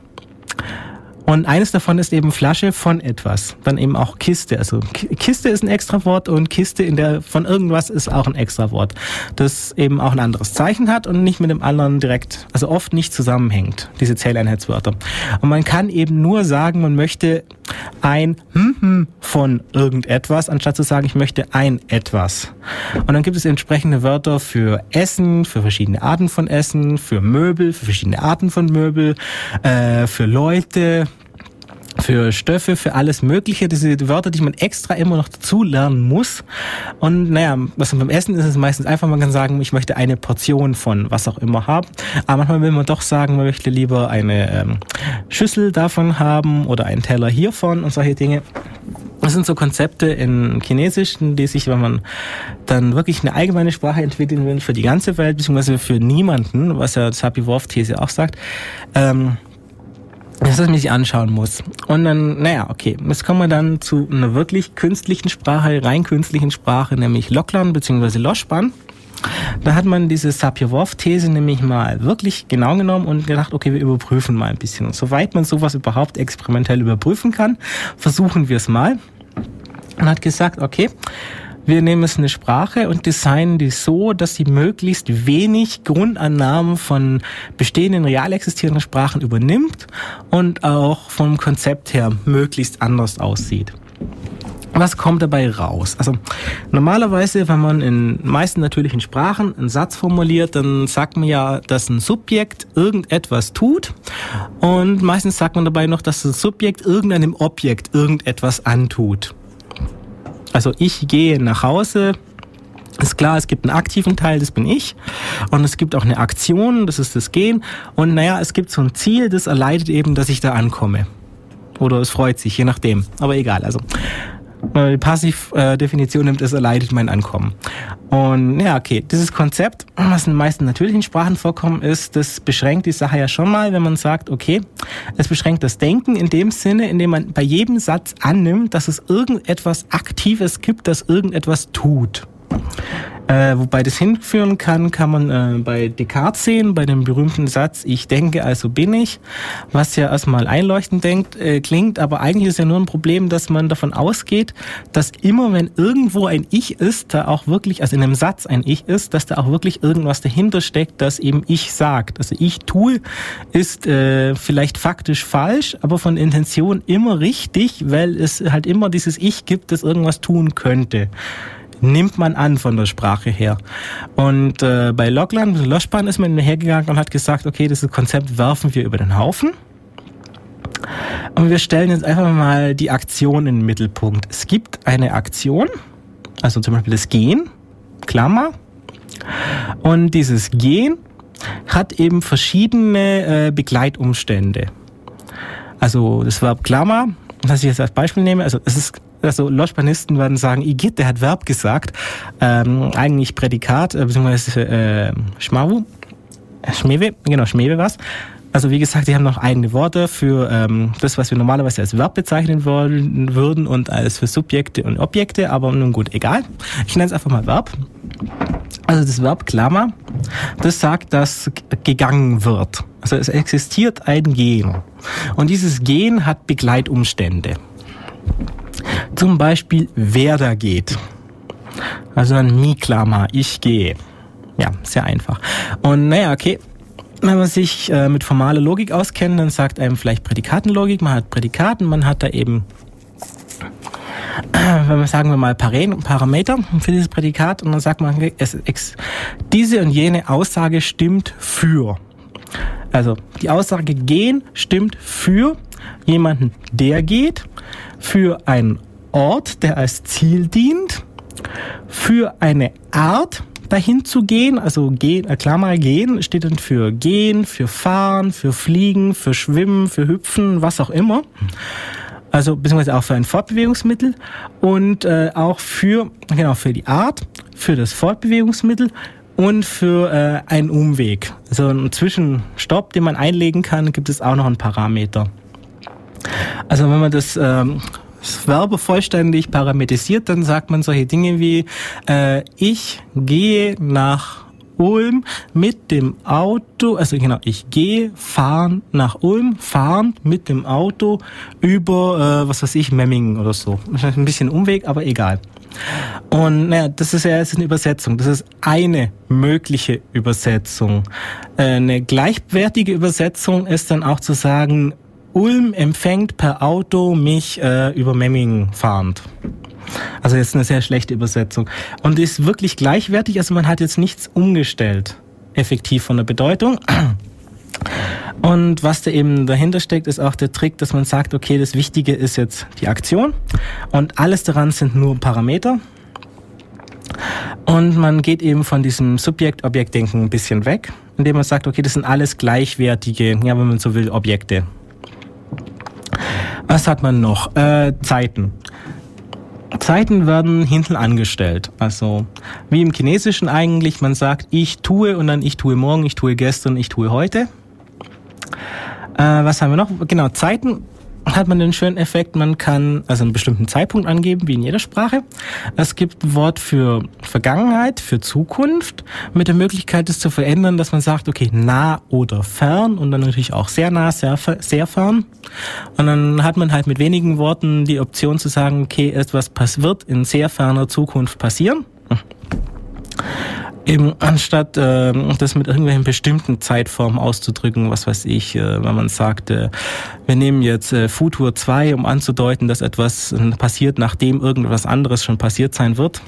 und eines davon ist eben Flasche von etwas. Dann eben auch Kiste. Also Kiste ist ein extra Wort und Kiste in der von irgendwas ist auch ein extra Wort. Das eben auch ein anderes Zeichen hat und nicht mit dem anderen direkt, also oft nicht zusammenhängt, diese Zähleinheitswörter. Und man kann eben nur sagen, man möchte ein von irgendetwas, anstatt zu sagen, ich möchte ein etwas. Und dann gibt es entsprechende Wörter für Essen, für verschiedene Arten von Essen, für Möbel, für verschiedene Arten von Möbel, äh, für Leute, für Stöffe, für alles Mögliche, diese Wörter, die man extra immer noch dazu lernen muss. Und naja, was beim Essen ist es meistens einfach, man kann sagen, ich möchte eine Portion von was auch immer haben. Aber manchmal will man doch sagen, man möchte lieber eine ähm, Schüssel davon haben oder einen Teller hiervon und solche Dinge. Das sind so Konzepte in Chinesischen, die sich, wenn man dann wirklich eine allgemeine Sprache entwickeln will für die ganze Welt, beziehungsweise für niemanden, was ja Sapi-Worf-These auch sagt, ähm, dass man sich anschauen muss. Und dann, naja, okay, jetzt kommen wir dann zu einer wirklich künstlichen Sprache, rein künstlichen Sprache, nämlich Locklan bzw. Loschban. Da hat man diese Sapir-Whorf-These nämlich mal wirklich genau genommen und gedacht, okay, wir überprüfen mal ein bisschen. Und soweit man sowas überhaupt experimentell überprüfen kann, versuchen wir es mal. Und hat gesagt, okay, wir nehmen es eine Sprache und designen die so, dass sie möglichst wenig Grundannahmen von bestehenden real existierenden Sprachen übernimmt und auch vom Konzept her möglichst anders aussieht. Was kommt dabei raus? Also normalerweise, wenn man in meisten natürlichen Sprachen einen Satz formuliert, dann sagt man ja, dass ein Subjekt irgendetwas tut und meistens sagt man dabei noch, dass das Subjekt irgendeinem Objekt irgendetwas antut. Also ich gehe nach Hause, ist klar, es gibt einen aktiven Teil, das bin ich. Und es gibt auch eine Aktion, das ist das Gehen. Und naja, es gibt so ein Ziel, das erleidet eben, dass ich da ankomme. Oder es freut sich, je nachdem. Aber egal, also die Passivdefinition nimmt, es erleidet mein Ankommen. Und ja, okay, dieses Konzept, was in den meisten natürlichen Sprachen vorkommt, ist, das beschränkt die Sache ja schon mal, wenn man sagt, okay, es beschränkt das Denken in dem Sinne, indem man bei jedem Satz annimmt, dass es irgendetwas Aktives gibt, das irgendetwas tut. Äh, wobei das hinführen kann, kann man äh, bei Descartes sehen, bei dem berühmten Satz, ich denke, also bin ich, was ja erstmal einleuchtend denkt, äh, klingt, aber eigentlich ist ja nur ein Problem, dass man davon ausgeht, dass immer wenn irgendwo ein Ich ist, da auch wirklich, also in einem Satz ein Ich ist, dass da auch wirklich irgendwas dahinter steckt, das eben ich sagt. Also ich tue ist äh, vielleicht faktisch falsch, aber von Intention immer richtig, weil es halt immer dieses Ich gibt, das irgendwas tun könnte nimmt man an von der Sprache her. Und äh, bei Logland, Loschpan ist man hergegangen und hat gesagt, okay, dieses Konzept werfen wir über den Haufen. Und wir stellen jetzt einfach mal die Aktion in den Mittelpunkt. Es gibt eine Aktion, also zum Beispiel das Gehen, Klammer. Und dieses Gehen hat eben verschiedene äh, Begleitumstände. Also das Verb Klammer, was ich jetzt als Beispiel nehme, also es ist also Loschpanisten werden sagen, Igitt, der hat Verb gesagt, ähm, eigentlich Prädikat, äh, beziehungsweise äh, Schmawu, äh, Schmewe, genau, Schmewe was. Also wie gesagt, die haben noch eigene Worte für ähm, das, was wir normalerweise als Verb bezeichnen wollen, würden und als für Subjekte und Objekte, aber nun gut, egal. Ich nenne es einfach mal Verb. Also das Verb Klammer, das sagt, dass gegangen wird. Also es existiert ein Gehen. Und dieses Gehen hat Begleitumstände. Zum Beispiel, wer da geht. Also dann Miklama, ich gehe. Ja, sehr einfach. Und naja, okay, wenn man sich äh, mit formaler Logik auskennt, dann sagt einem vielleicht Prädikatenlogik, man hat Prädikaten, man hat da eben, äh, wenn wir sagen wir mal Parameter für dieses Prädikat und dann sagt man, es, es, diese und jene Aussage stimmt für. Also die Aussage gehen stimmt für jemanden, der geht, für einen Ort, der als Ziel dient, für eine Art dahin zu gehen, also gehen, äh, klar mal gehen, steht dann für gehen, für fahren, für fliegen, für schwimmen, für hüpfen, was auch immer. Also beziehungsweise auch für ein Fortbewegungsmittel und äh, auch für genau für die Art, für das Fortbewegungsmittel und für äh, einen Umweg. Also einen Zwischenstopp, den man einlegen kann, gibt es auch noch einen Parameter. Also wenn man das ähm, das Verbe vollständig parametrisiert, dann sagt man solche Dinge wie äh, ich gehe nach Ulm mit dem Auto, also genau, ich gehe fahren nach Ulm, fahren mit dem Auto über, äh, was weiß ich, Memmingen oder so. Ein bisschen Umweg, aber egal. Und naja, das ist ja jetzt eine Übersetzung. Das ist eine mögliche Übersetzung. Äh, eine gleichwertige Übersetzung ist dann auch zu sagen, Ulm empfängt per Auto mich äh, über Memmingen fahrend. Also jetzt eine sehr schlechte Übersetzung. Und ist wirklich gleichwertig, also man hat jetzt nichts umgestellt, effektiv von der Bedeutung. Und was da eben dahinter steckt, ist auch der Trick, dass man sagt, okay, das Wichtige ist jetzt die Aktion und alles daran sind nur Parameter. Und man geht eben von diesem Subjekt-Objekt-Denken ein bisschen weg, indem man sagt, okay, das sind alles gleichwertige, ja, wenn man so will, Objekte. Was hat man noch? Äh, Zeiten. Zeiten werden hinten angestellt. Also wie im Chinesischen eigentlich, man sagt, ich tue und dann ich tue morgen, ich tue gestern, ich tue heute. Äh, was haben wir noch? Genau, Zeiten hat man den schönen Effekt, man kann also einen bestimmten Zeitpunkt angeben, wie in jeder Sprache. Es gibt ein Wort für Vergangenheit, für Zukunft, mit der Möglichkeit, es zu verändern, dass man sagt, okay, nah oder fern und dann natürlich auch sehr nah, sehr, sehr fern. Und dann hat man halt mit wenigen Worten die Option zu sagen, okay, etwas wird in sehr ferner Zukunft passieren. Eben anstatt äh, das mit irgendwelchen bestimmten Zeitformen auszudrücken, was weiß ich, äh, wenn man sagt, äh, wir nehmen jetzt äh, Futur 2, um anzudeuten, dass etwas äh, passiert, nachdem irgendwas anderes schon passiert sein wird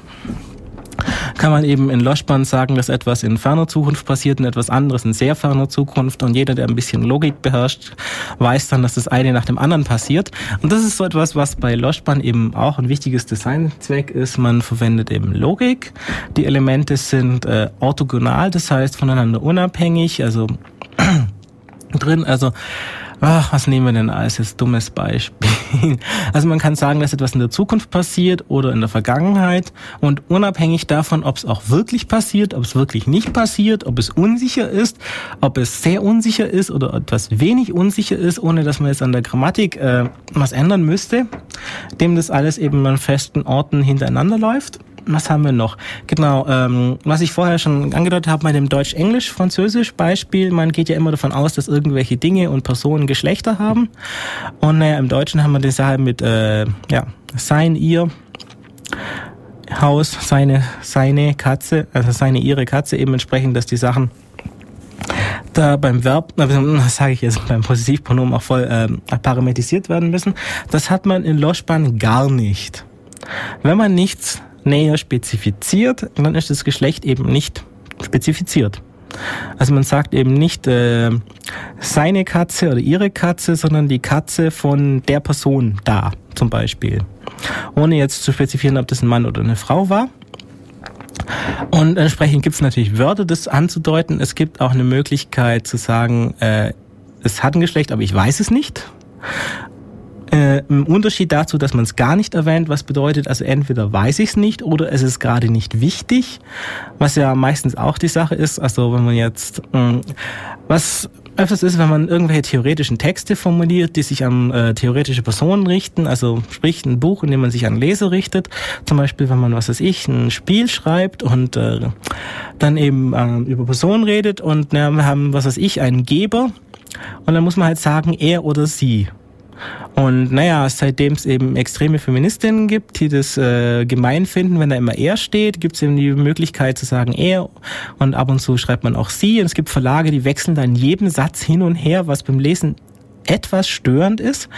kann man eben in Loschband sagen, dass etwas in ferner Zukunft passiert und etwas anderes in sehr ferner Zukunft. Und jeder, der ein bisschen Logik beherrscht, weiß dann, dass das eine nach dem anderen passiert. Und das ist so etwas, was bei Loschband eben auch ein wichtiges Designzweck ist. Man verwendet eben Logik. Die Elemente sind äh, orthogonal, das heißt voneinander unabhängig, also drin. Also Ach, was nehmen wir denn als jetzt dummes Beispiel? Also man kann sagen, dass etwas in der Zukunft passiert oder in der Vergangenheit und unabhängig davon, ob es auch wirklich passiert, ob es wirklich nicht passiert, ob es unsicher ist, ob es sehr unsicher ist oder etwas wenig unsicher ist, ohne dass man jetzt an der Grammatik äh, was ändern müsste, dem das alles eben an festen Orten hintereinander läuft was haben wir noch? Genau, ähm, was ich vorher schon angedeutet habe bei dem Deutsch-Englisch-Französisch-Beispiel, man geht ja immer davon aus, dass irgendwelche Dinge und Personen Geschlechter haben. Und naja, im Deutschen haben wir die Sache mit äh, ja, sein, ihr, Haus, seine, seine Katze, also seine, ihre Katze, eben entsprechend, dass die Sachen da beim Verb, das sage ich jetzt beim Positivpronomen auch voll äh, parametrisiert werden müssen. Das hat man in Loschbahn gar nicht. Wenn man nichts näher spezifiziert, dann ist das Geschlecht eben nicht spezifiziert. Also man sagt eben nicht äh, seine Katze oder ihre Katze, sondern die Katze von der Person da zum Beispiel. Ohne jetzt zu spezifizieren, ob das ein Mann oder eine Frau war. Und entsprechend gibt es natürlich Wörter, das anzudeuten. Es gibt auch eine Möglichkeit zu sagen, äh, es hat ein Geschlecht, aber ich weiß es nicht. Äh, Im Unterschied dazu, dass man es gar nicht erwähnt, was bedeutet, also entweder weiß ich es nicht oder es ist gerade nicht wichtig, was ja meistens auch die Sache ist. Also wenn man jetzt, mh, was öfters ist, wenn man irgendwelche theoretischen Texte formuliert, die sich an äh, theoretische Personen richten, also sprich ein Buch, in dem man sich an Leser richtet. Zum Beispiel, wenn man, was weiß ich, ein Spiel schreibt und äh, dann eben äh, über Personen redet und na, wir haben, was weiß ich, einen Geber und dann muss man halt sagen, er oder sie. Und naja, seitdem es eben extreme Feministinnen gibt, die das äh, gemein finden, wenn da immer er steht, gibt es eben die Möglichkeit zu sagen er und ab und zu schreibt man auch sie. Und es gibt Verlage, die wechseln dann jedem Satz hin und her, was beim Lesen etwas störend ist,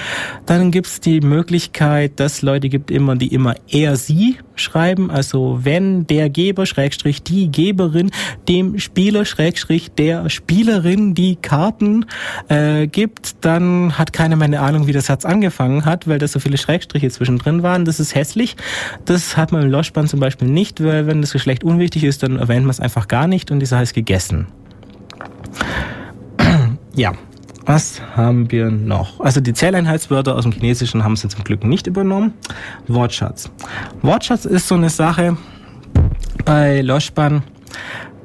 dann gibt es die Möglichkeit, dass Leute gibt immer, die immer er, sie schreiben. Also wenn der Geber, Schrägstrich, die Geberin dem Spieler, Schrägstrich, der Spielerin die Karten äh, gibt, dann hat keiner mehr eine Ahnung, wie der Satz angefangen hat, weil da so viele Schrägstriche zwischendrin waren. Das ist hässlich. Das hat man im Loschband zum Beispiel nicht, weil wenn das Geschlecht unwichtig ist, dann erwähnt man es einfach gar nicht und die Sache ist gegessen. ja, was haben wir noch? Also die Zähleinheitswörter aus dem Chinesischen haben sie zum Glück nicht übernommen. Wortschatz. Wortschatz ist so eine Sache bei Loschban.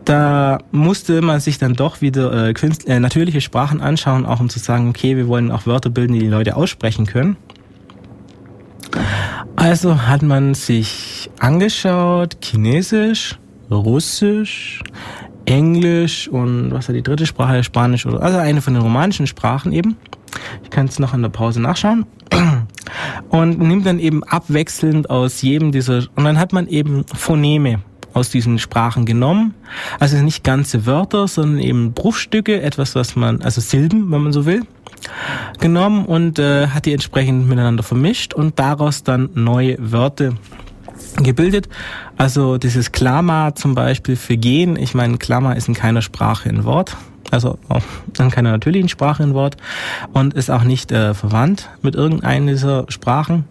Da musste man sich dann doch wieder äh, äh, natürliche Sprachen anschauen, auch um zu sagen, okay, wir wollen auch Wörter bilden, die die Leute aussprechen können. Also hat man sich angeschaut, Chinesisch, Russisch, Englisch und was war die dritte Sprache? Spanisch oder also eine von den romanischen Sprachen eben. Ich kann es noch in der Pause nachschauen. Und nimmt dann eben abwechselnd aus jedem dieser und dann hat man eben Phoneme aus diesen Sprachen genommen. Also nicht ganze Wörter, sondern eben Bruchstücke, etwas, was man, also Silben, wenn man so will, genommen und äh, hat die entsprechend miteinander vermischt und daraus dann neue Wörter gebildet. Also dieses Klama zum Beispiel für gehen, ich meine, Klama ist in keiner Sprache ein Wort, also auch in keiner natürlichen Sprache ein Wort und ist auch nicht äh, verwandt mit irgendeiner dieser Sprachen.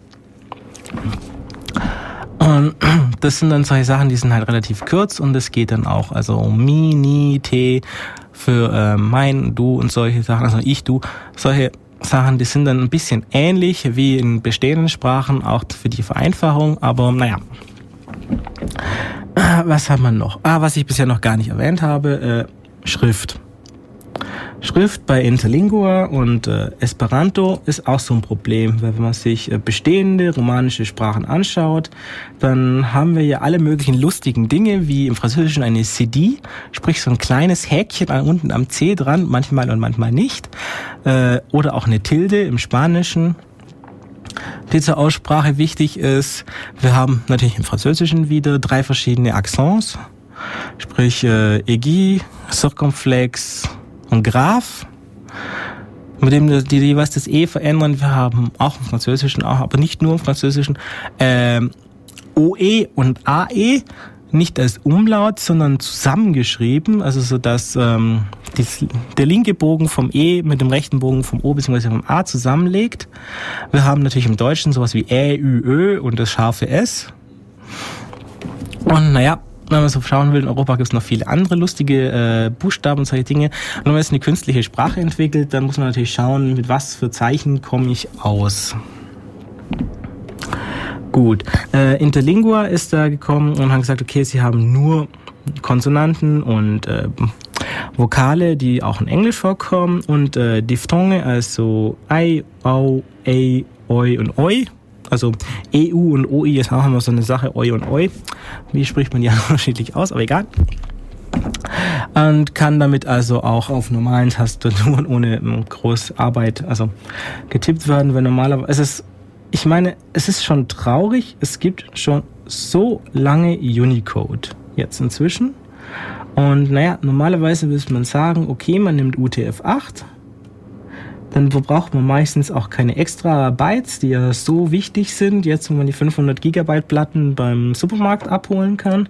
Und das sind dann solche Sachen, die sind halt relativ kurz und es geht dann auch, also mi, ni, te für äh, mein, du und solche Sachen, also ich, du, solche Sachen, die sind dann ein bisschen ähnlich wie in bestehenden Sprachen, auch für die Vereinfachung, aber naja. Was hat man noch? Ah, was ich bisher noch gar nicht erwähnt habe, äh, Schrift. Schrift bei Interlingua und äh, Esperanto ist auch so ein Problem, weil wenn man sich äh, bestehende romanische Sprachen anschaut, dann haben wir ja alle möglichen lustigen Dinge, wie im Französischen eine CD, sprich so ein kleines Häkchen unten am C dran, manchmal und manchmal nicht, äh, oder auch eine Tilde im Spanischen die zur Aussprache wichtig ist. Wir haben natürlich im Französischen wieder drei verschiedene Accents, sprich äh, Aigu, Circumflex und Graph, mit dem die jeweils das E verändern. Wir haben auch im Französischen, auch, aber nicht nur im Französischen, äh, OE und AE nicht als Umlaut, sondern zusammengeschrieben, also so dass ähm, die, der linke Bogen vom E mit dem rechten Bogen vom O bzw. vom A zusammenlegt. Wir haben natürlich im Deutschen sowas wie Ä, Ü, Ö und das scharfe S. Und naja, wenn man so schauen will, in Europa gibt es noch viele andere lustige äh, Buchstaben und solche Dinge. Und wenn man jetzt eine künstliche Sprache entwickelt, dann muss man natürlich schauen, mit was für Zeichen komme ich aus. Gut. Äh, Interlingua ist da gekommen und hat gesagt, okay, sie haben nur Konsonanten und äh, Vokale, die auch in Englisch vorkommen und äh, Diphthonge, also I, Au, A, Oi und Oi. Also EU und OI ist auch immer so eine Sache, Oi und Oi. Wie spricht man die unterschiedlich aus, aber egal. Und kann damit also auch auf normalen Tastaturen ohne ähm, groß Arbeit also getippt werden, weil normalerweise es ist ich meine, es ist schon traurig, es gibt schon so lange Unicode jetzt inzwischen. Und naja, normalerweise müsste man sagen, okay, man nimmt UTF-8, dann braucht man meistens auch keine extra Bytes, die ja so wichtig sind, jetzt wo man die 500 Gigabyte Platten beim Supermarkt abholen kann.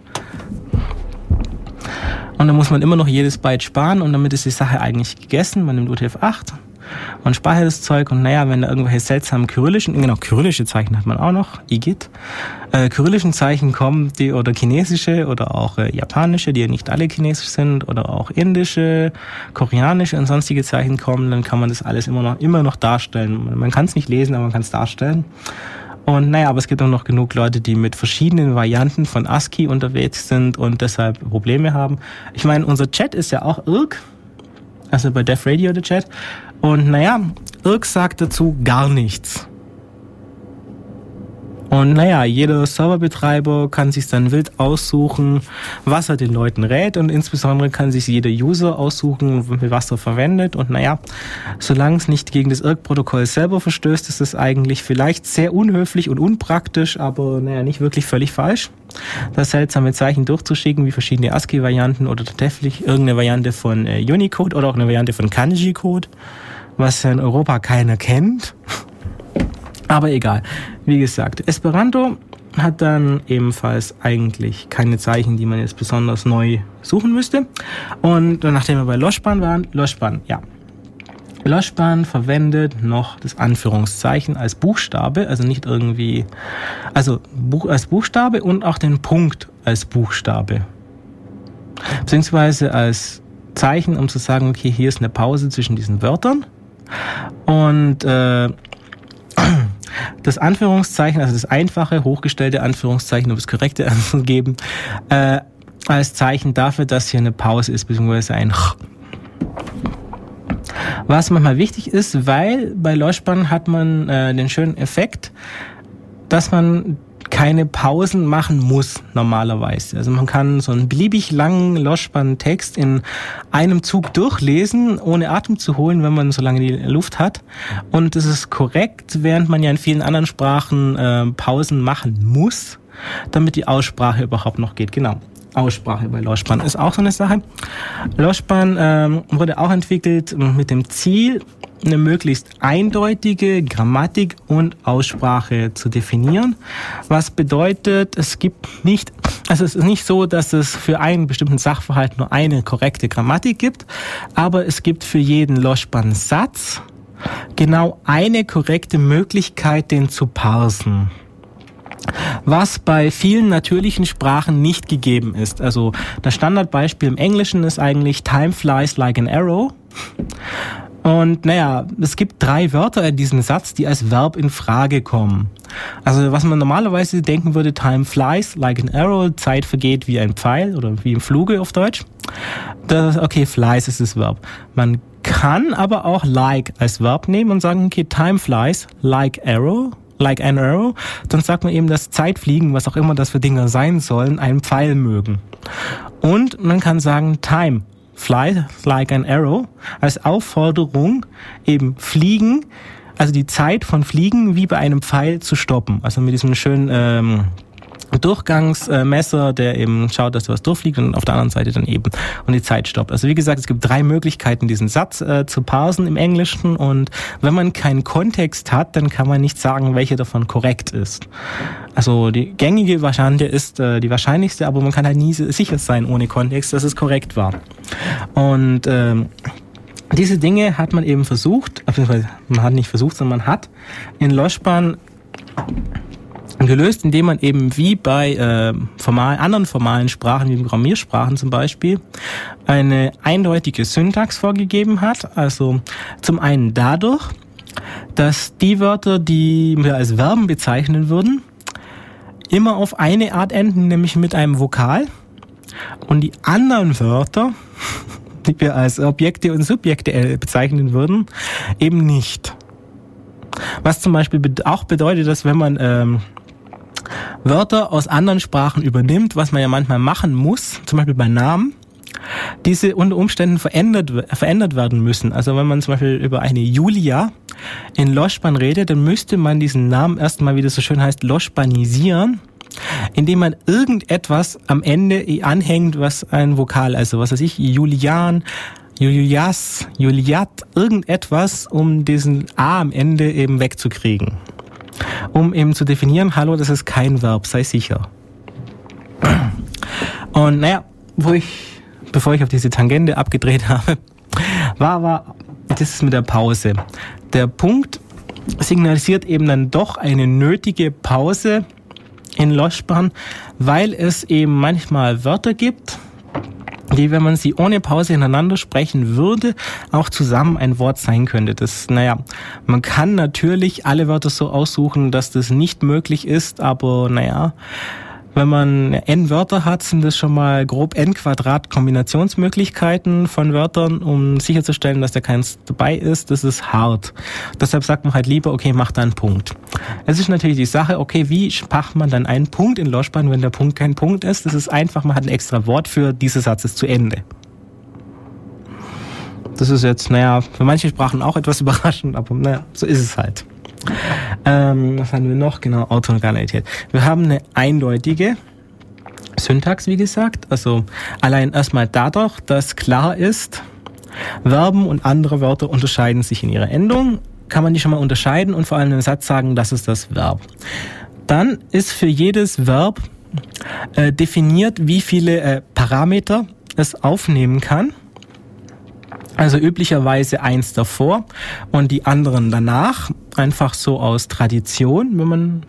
Und dann muss man immer noch jedes Byte sparen und damit ist die Sache eigentlich gegessen. Man nimmt UTF-8, man speichert das Zeug und naja, wenn da irgendwelche seltsamen kyrillischen, genau, kyrillische Zeichen hat man auch noch, IGIT, äh, kyrillischen Zeichen kommen, die oder chinesische oder auch äh, japanische, die ja nicht alle chinesisch sind, oder auch indische, koreanische und sonstige Zeichen kommen, dann kann man das alles immer noch, immer noch darstellen. Man kann es nicht lesen, aber man kann es darstellen. Und naja, aber es gibt auch noch genug Leute, die mit verschiedenen Varianten von ASCII unterwegs sind und deshalb Probleme haben. Ich meine, unser Chat ist ja auch irg, also bei Def Radio der Chat. Und naja, Irk sagt dazu gar nichts. Und naja, jeder Serverbetreiber kann sich dann wild aussuchen, was er den Leuten rät und insbesondere kann sich jeder User aussuchen, was er verwendet. Und naja, solange es nicht gegen das IRC-Protokoll selber verstößt, ist es eigentlich vielleicht sehr unhöflich und unpraktisch, aber naja, nicht wirklich völlig falsch. Das seltsame Zeichen durchzuschicken, wie verschiedene ASCII-Varianten oder tatsächlich irgendeine Variante von äh, Unicode oder auch eine Variante von Kanji-Code, was ja in Europa keiner kennt. Aber egal. Wie gesagt, Esperanto hat dann ebenfalls eigentlich keine Zeichen, die man jetzt besonders neu suchen müsste. Und nachdem wir bei Loschban waren, Loschban, ja. Loschban verwendet noch das Anführungszeichen als Buchstabe, also nicht irgendwie, also Buch, als Buchstabe und auch den Punkt als Buchstabe. Beziehungsweise als Zeichen, um zu sagen, okay, hier ist eine Pause zwischen diesen Wörtern. Und äh, das Anführungszeichen, also das einfache, hochgestellte Anführungszeichen, um das korrekte anzugeben, äh, als Zeichen dafür, dass hier eine Pause ist, beziehungsweise ein. Was manchmal wichtig ist, weil bei Loschbahn hat man äh, den schönen Effekt, dass man keine Pausen machen muss normalerweise. Also man kann so einen beliebig langen Loschband-Text in einem Zug durchlesen, ohne Atem zu holen, wenn man so lange die Luft hat. Und das ist korrekt, während man ja in vielen anderen Sprachen äh, Pausen machen muss, damit die Aussprache überhaupt noch geht. Genau. Aussprache bei Loschbahn ist auch so eine Sache. Loschbahn ähm, wurde auch entwickelt mit dem Ziel, eine möglichst eindeutige Grammatik und Aussprache zu definieren. Was bedeutet, es gibt nicht, also es ist nicht so, dass es für einen bestimmten Sachverhalt nur eine korrekte Grammatik gibt, aber es gibt für jeden Loschban-Satz genau eine korrekte Möglichkeit, den zu parsen was bei vielen natürlichen Sprachen nicht gegeben ist. Also das Standardbeispiel im Englischen ist eigentlich Time flies like an arrow. Und naja, es gibt drei Wörter in diesem Satz, die als Verb in Frage kommen. Also was man normalerweise denken würde, time flies like an arrow, Zeit vergeht wie ein Pfeil oder wie im Fluge auf Deutsch. Das, okay, flies ist das Verb. Man kann aber auch like als Verb nehmen und sagen, okay, time flies like arrow, like an arrow. Dann sagt man eben, dass Zeitfliegen, was auch immer das für Dinge sein sollen, einen Pfeil mögen. Und man kann sagen, time fly like an arrow als Aufforderung eben fliegen, also die Zeit von Fliegen wie bei einem Pfeil zu stoppen. Also mit diesem schönen ähm, Durchgangsmesser, der eben schaut, dass was durchfliegt und auf der anderen Seite dann eben und die Zeit stoppt. Also wie gesagt, es gibt drei Möglichkeiten, diesen Satz äh, zu parsen im Englischen und wenn man keinen Kontext hat, dann kann man nicht sagen, welche davon korrekt ist. Also die gängige Variante ist äh, die wahrscheinlichste, aber man kann halt nie sicher sein ohne Kontext, dass es korrekt war. Und ähm, diese Dinge hat man eben versucht, man hat nicht versucht, sondern man hat in Loschbahn gelöst, indem man eben wie bei äh, formal, anderen formalen Sprachen, wie Programmiersprachen zum Beispiel, eine eindeutige Syntax vorgegeben hat. Also zum einen dadurch, dass die Wörter, die wir als Verben bezeichnen würden, immer auf eine Art enden, nämlich mit einem Vokal. Und die anderen Wörter, die wir als Objekte und Subjekte äh, bezeichnen würden, eben nicht. Was zum Beispiel auch bedeutet, dass wenn man ähm, Wörter aus anderen Sprachen übernimmt, was man ja manchmal machen muss, zum Beispiel bei Namen, diese unter Umständen verändert, verändert werden müssen. Also wenn man zum Beispiel über eine Julia in Loschban redet, dann müsste man diesen Namen erstmal, wie das so schön heißt, Loschbanisieren, indem man irgendetwas am Ende anhängt, was ein Vokal, also was weiß ich, Julian, Julias, Juliat, irgendetwas, um diesen A am Ende eben wegzukriegen um eben zu definieren, hallo, das ist kein Verb, sei sicher. Und naja, wo ich, bevor ich auf diese Tangente abgedreht habe, war, war, das ist mit der Pause. Der Punkt signalisiert eben dann doch eine nötige Pause in Loschbahn, weil es eben manchmal Wörter gibt, die, wenn man sie ohne Pause ineinander sprechen würde, auch zusammen ein Wort sein könnte. Das, naja, man kann natürlich alle Wörter so aussuchen, dass das nicht möglich ist, aber naja, wenn man n Wörter hat, sind das schon mal grob n Quadrat Kombinationsmöglichkeiten von Wörtern, um sicherzustellen, dass da keins dabei ist. Das ist hart. Deshalb sagt man halt lieber, okay, mach da einen Punkt. Es ist natürlich die Sache, okay, wie macht man dann einen Punkt in Loschbahn, wenn der Punkt kein Punkt ist? Das ist einfach, man hat ein extra Wort für dieser Satz ist zu Ende. Das ist jetzt, naja, für manche Sprachen auch etwas überraschend, aber naja, so ist es halt. Ähm, was haben wir noch? Genau, Orthogonalität. Wir haben eine eindeutige Syntax, wie gesagt. Also allein erstmal dadurch, dass klar ist, Verben und andere Wörter unterscheiden sich in ihrer Endung, kann man die schon mal unterscheiden und vor allem im Satz sagen, das ist das Verb. Dann ist für jedes Verb äh, definiert, wie viele äh, Parameter es aufnehmen kann. Also üblicherweise eins davor und die anderen danach, einfach so aus Tradition, wenn man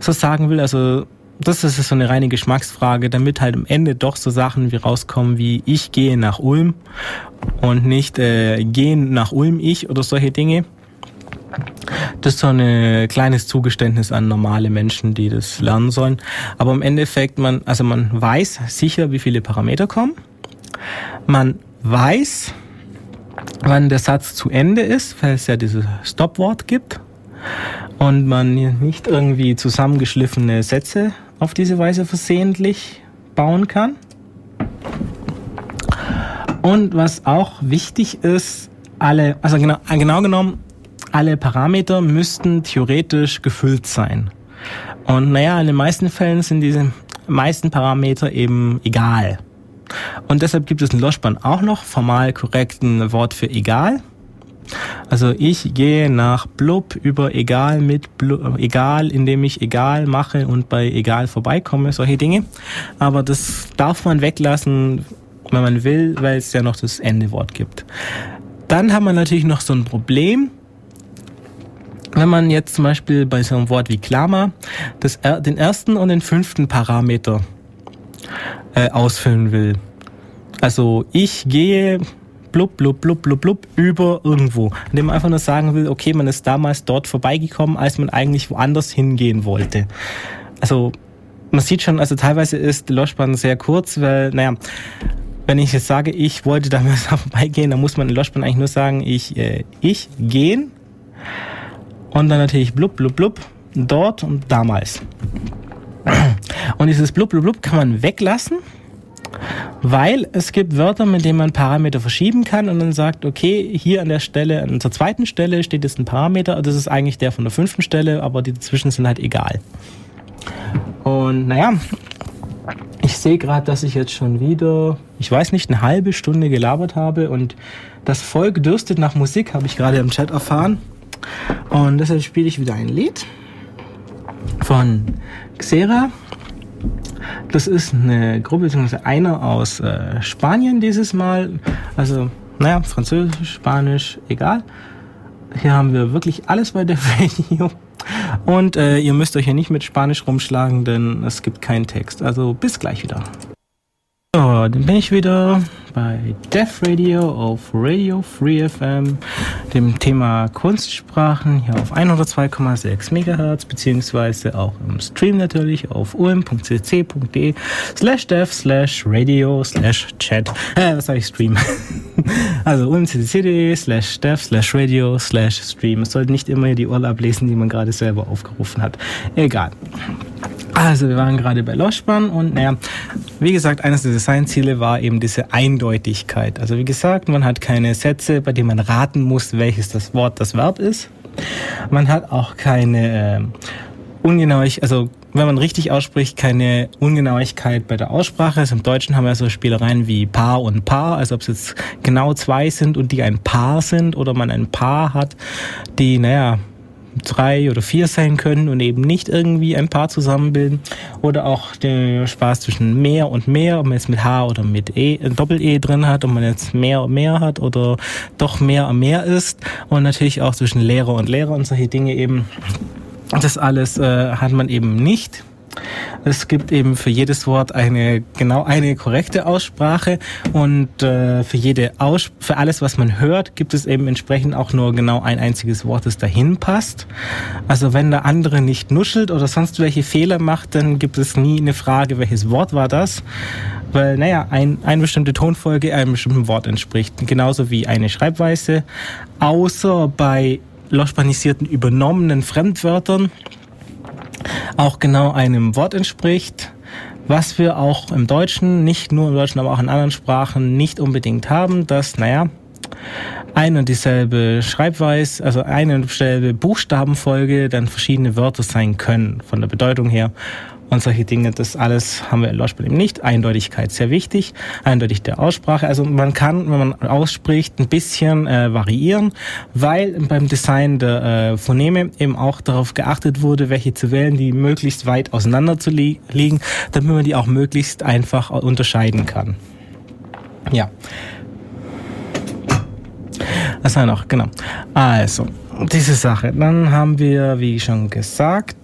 so sagen will. Also das ist so eine reine Geschmacksfrage, damit halt am Ende doch so Sachen wie rauskommen wie ich gehe nach Ulm und nicht äh, gehen nach Ulm ich oder solche Dinge. Das ist so ein kleines Zugeständnis an normale Menschen, die das lernen sollen. Aber im Endeffekt, man, also man weiß sicher, wie viele Parameter kommen. Man weiß, wann der Satz zu Ende ist, weil es ja dieses Stopwort gibt und man nicht irgendwie zusammengeschliffene Sätze auf diese Weise versehentlich bauen kann. Und was auch wichtig ist, alle, also genau, genau genommen, alle Parameter müssten theoretisch gefüllt sein. Und naja, in den meisten Fällen sind diese meisten Parameter eben egal. Und deshalb gibt es in Loschbahn auch noch formal korrekten Wort für egal. Also ich gehe nach blub über egal mit blub, egal, indem ich egal mache und bei egal vorbeikomme, solche Dinge. Aber das darf man weglassen, wenn man will, weil es ja noch das Endewort gibt. Dann haben wir natürlich noch so ein Problem. Wenn man jetzt zum Beispiel bei so einem Wort wie Klammer das, den ersten und den fünften Parameter äh, ausfüllen will. Also ich gehe blub, blub, blub, blub, blub, über irgendwo. Indem man einfach nur sagen will, okay, man ist damals dort vorbeigekommen, als man eigentlich woanders hingehen wollte. Also, man sieht schon, also teilweise ist die Loschbahn sehr kurz, weil, naja, wenn ich jetzt sage, ich wollte damals da vorbeigehen, dann muss man in Loschbahn eigentlich nur sagen, ich, äh, ich gehen und dann natürlich blub, blub, blub, dort und damals. Und dieses blub, blub, blub kann man weglassen weil es gibt Wörter, mit denen man Parameter verschieben kann und dann sagt, okay, hier an der Stelle, an der zweiten Stelle steht jetzt ein Parameter, das ist eigentlich der von der fünften Stelle, aber die dazwischen sind halt egal. Und naja, ich sehe gerade, dass ich jetzt schon wieder, ich weiß nicht, eine halbe Stunde gelabert habe und das Volk dürstet nach Musik, habe ich gerade im Chat erfahren. Und deshalb spiele ich wieder ein Lied von Xera das ist eine Gruppe, beziehungsweise einer aus äh, Spanien dieses Mal. Also, naja, Französisch, Spanisch, egal. Hier haben wir wirklich alles bei der Radio. Und äh, ihr müsst euch ja nicht mit Spanisch rumschlagen, denn es gibt keinen Text. Also bis gleich wieder. So, dann bin ich wieder bei Def Radio auf Radio Free FM, dem Thema Kunstsprachen hier auf 102,6 MHz, beziehungsweise auch im Stream natürlich auf um.cc.de slash dev slash radio slash chat. Äh, was sag ich Stream? also umccc.de slash dev slash radio slash stream. Es sollte nicht immer die URL ablesen, die man gerade selber aufgerufen hat. Egal. Also wir waren gerade bei Loschbahn und naja, wie gesagt, eines der Designziele war eben diese Eindeutigkeit. Also wie gesagt, man hat keine Sätze, bei denen man raten muss, welches das Wort das Verb ist. Man hat auch keine äh, Ungenauigkeit, also wenn man richtig ausspricht, keine Ungenauigkeit bei der Aussprache. Also Im Deutschen haben wir so Spielereien wie Paar und Paar, also ob es jetzt genau zwei sind und die ein Paar sind oder man ein Paar hat, die, naja, drei oder vier sein können und eben nicht irgendwie ein Paar zusammenbilden. Oder auch der Spaß zwischen mehr und mehr, ob man jetzt mit H oder mit E, Doppel-E drin hat, ob man jetzt mehr und mehr hat oder doch mehr und mehr ist. Und natürlich auch zwischen Lehrer und Lehrer und solche Dinge eben. Das alles äh, hat man eben nicht. Es gibt eben für jedes Wort eine genau eine korrekte Aussprache und äh, für jede Aus für alles, was man hört, gibt es eben entsprechend auch nur genau ein einziges Wort, das dahin passt. Also wenn der andere nicht nuschelt oder sonst welche Fehler macht, dann gibt es nie eine Frage, welches Wort war das, weil naja ein, eine bestimmte Tonfolge einem bestimmten Wort entspricht, genauso wie eine Schreibweise, außer bei loschpanisierten übernommenen Fremdwörtern auch genau einem Wort entspricht, was wir auch im Deutschen, nicht nur im Deutschen, aber auch in anderen Sprachen nicht unbedingt haben, dass, naja, eine und dieselbe Schreibweise, also eine und dieselbe Buchstabenfolge dann verschiedene Wörter sein können, von der Bedeutung her und solche Dinge. Das alles haben wir in Lordspiel eben nicht. Eindeutigkeit sehr wichtig, eindeutig der Aussprache. Also man kann, wenn man ausspricht, ein bisschen äh, variieren, weil beim Design der äh, Phoneme eben auch darauf geachtet wurde, welche zu wählen, die möglichst weit auseinander zu li liegen, damit man die auch möglichst einfach unterscheiden kann. Ja. Was war noch? Genau. Also, diese Sache. Dann haben wir, wie schon gesagt,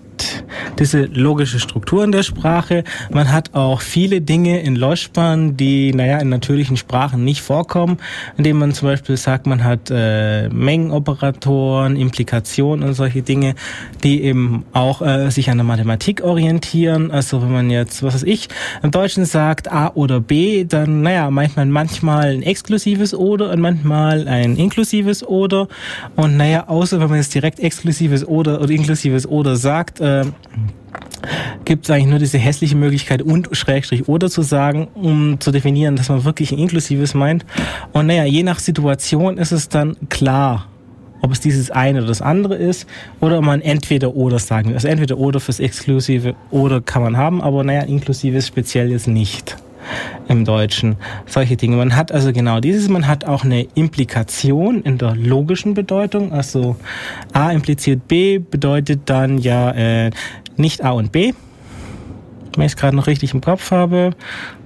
diese logische Struktur in der Sprache. Man hat auch viele Dinge in Loschbahn, die, naja, in natürlichen Sprachen nicht vorkommen, indem man zum Beispiel sagt, man hat äh, Mengenoperatoren, Implikationen und solche Dinge, die eben auch äh, sich an der Mathematik orientieren. Also wenn man jetzt, was weiß ich, im Deutschen sagt A oder B, dann, naja, meint man manchmal ein exklusives Oder und manchmal ein inklusives Oder. Und naja, außer wenn man jetzt direkt exklusives Oder oder inklusives Oder sagt, äh, gibt es eigentlich nur diese hässliche Möglichkeit und Schrägstrich oder zu sagen, um zu definieren, dass man wirklich ein inklusives meint. Und naja, je nach Situation ist es dann klar, ob es dieses eine oder das andere ist oder man entweder oder sagen will. Also entweder oder fürs Exklusive oder kann man haben, aber naja, inklusives speziell ist nicht im Deutschen. Solche Dinge. Man hat also genau dieses, man hat auch eine Implikation in der logischen Bedeutung. Also A impliziert B bedeutet dann ja äh, nicht A und B. Wenn ich es gerade noch richtig im Kopf habe.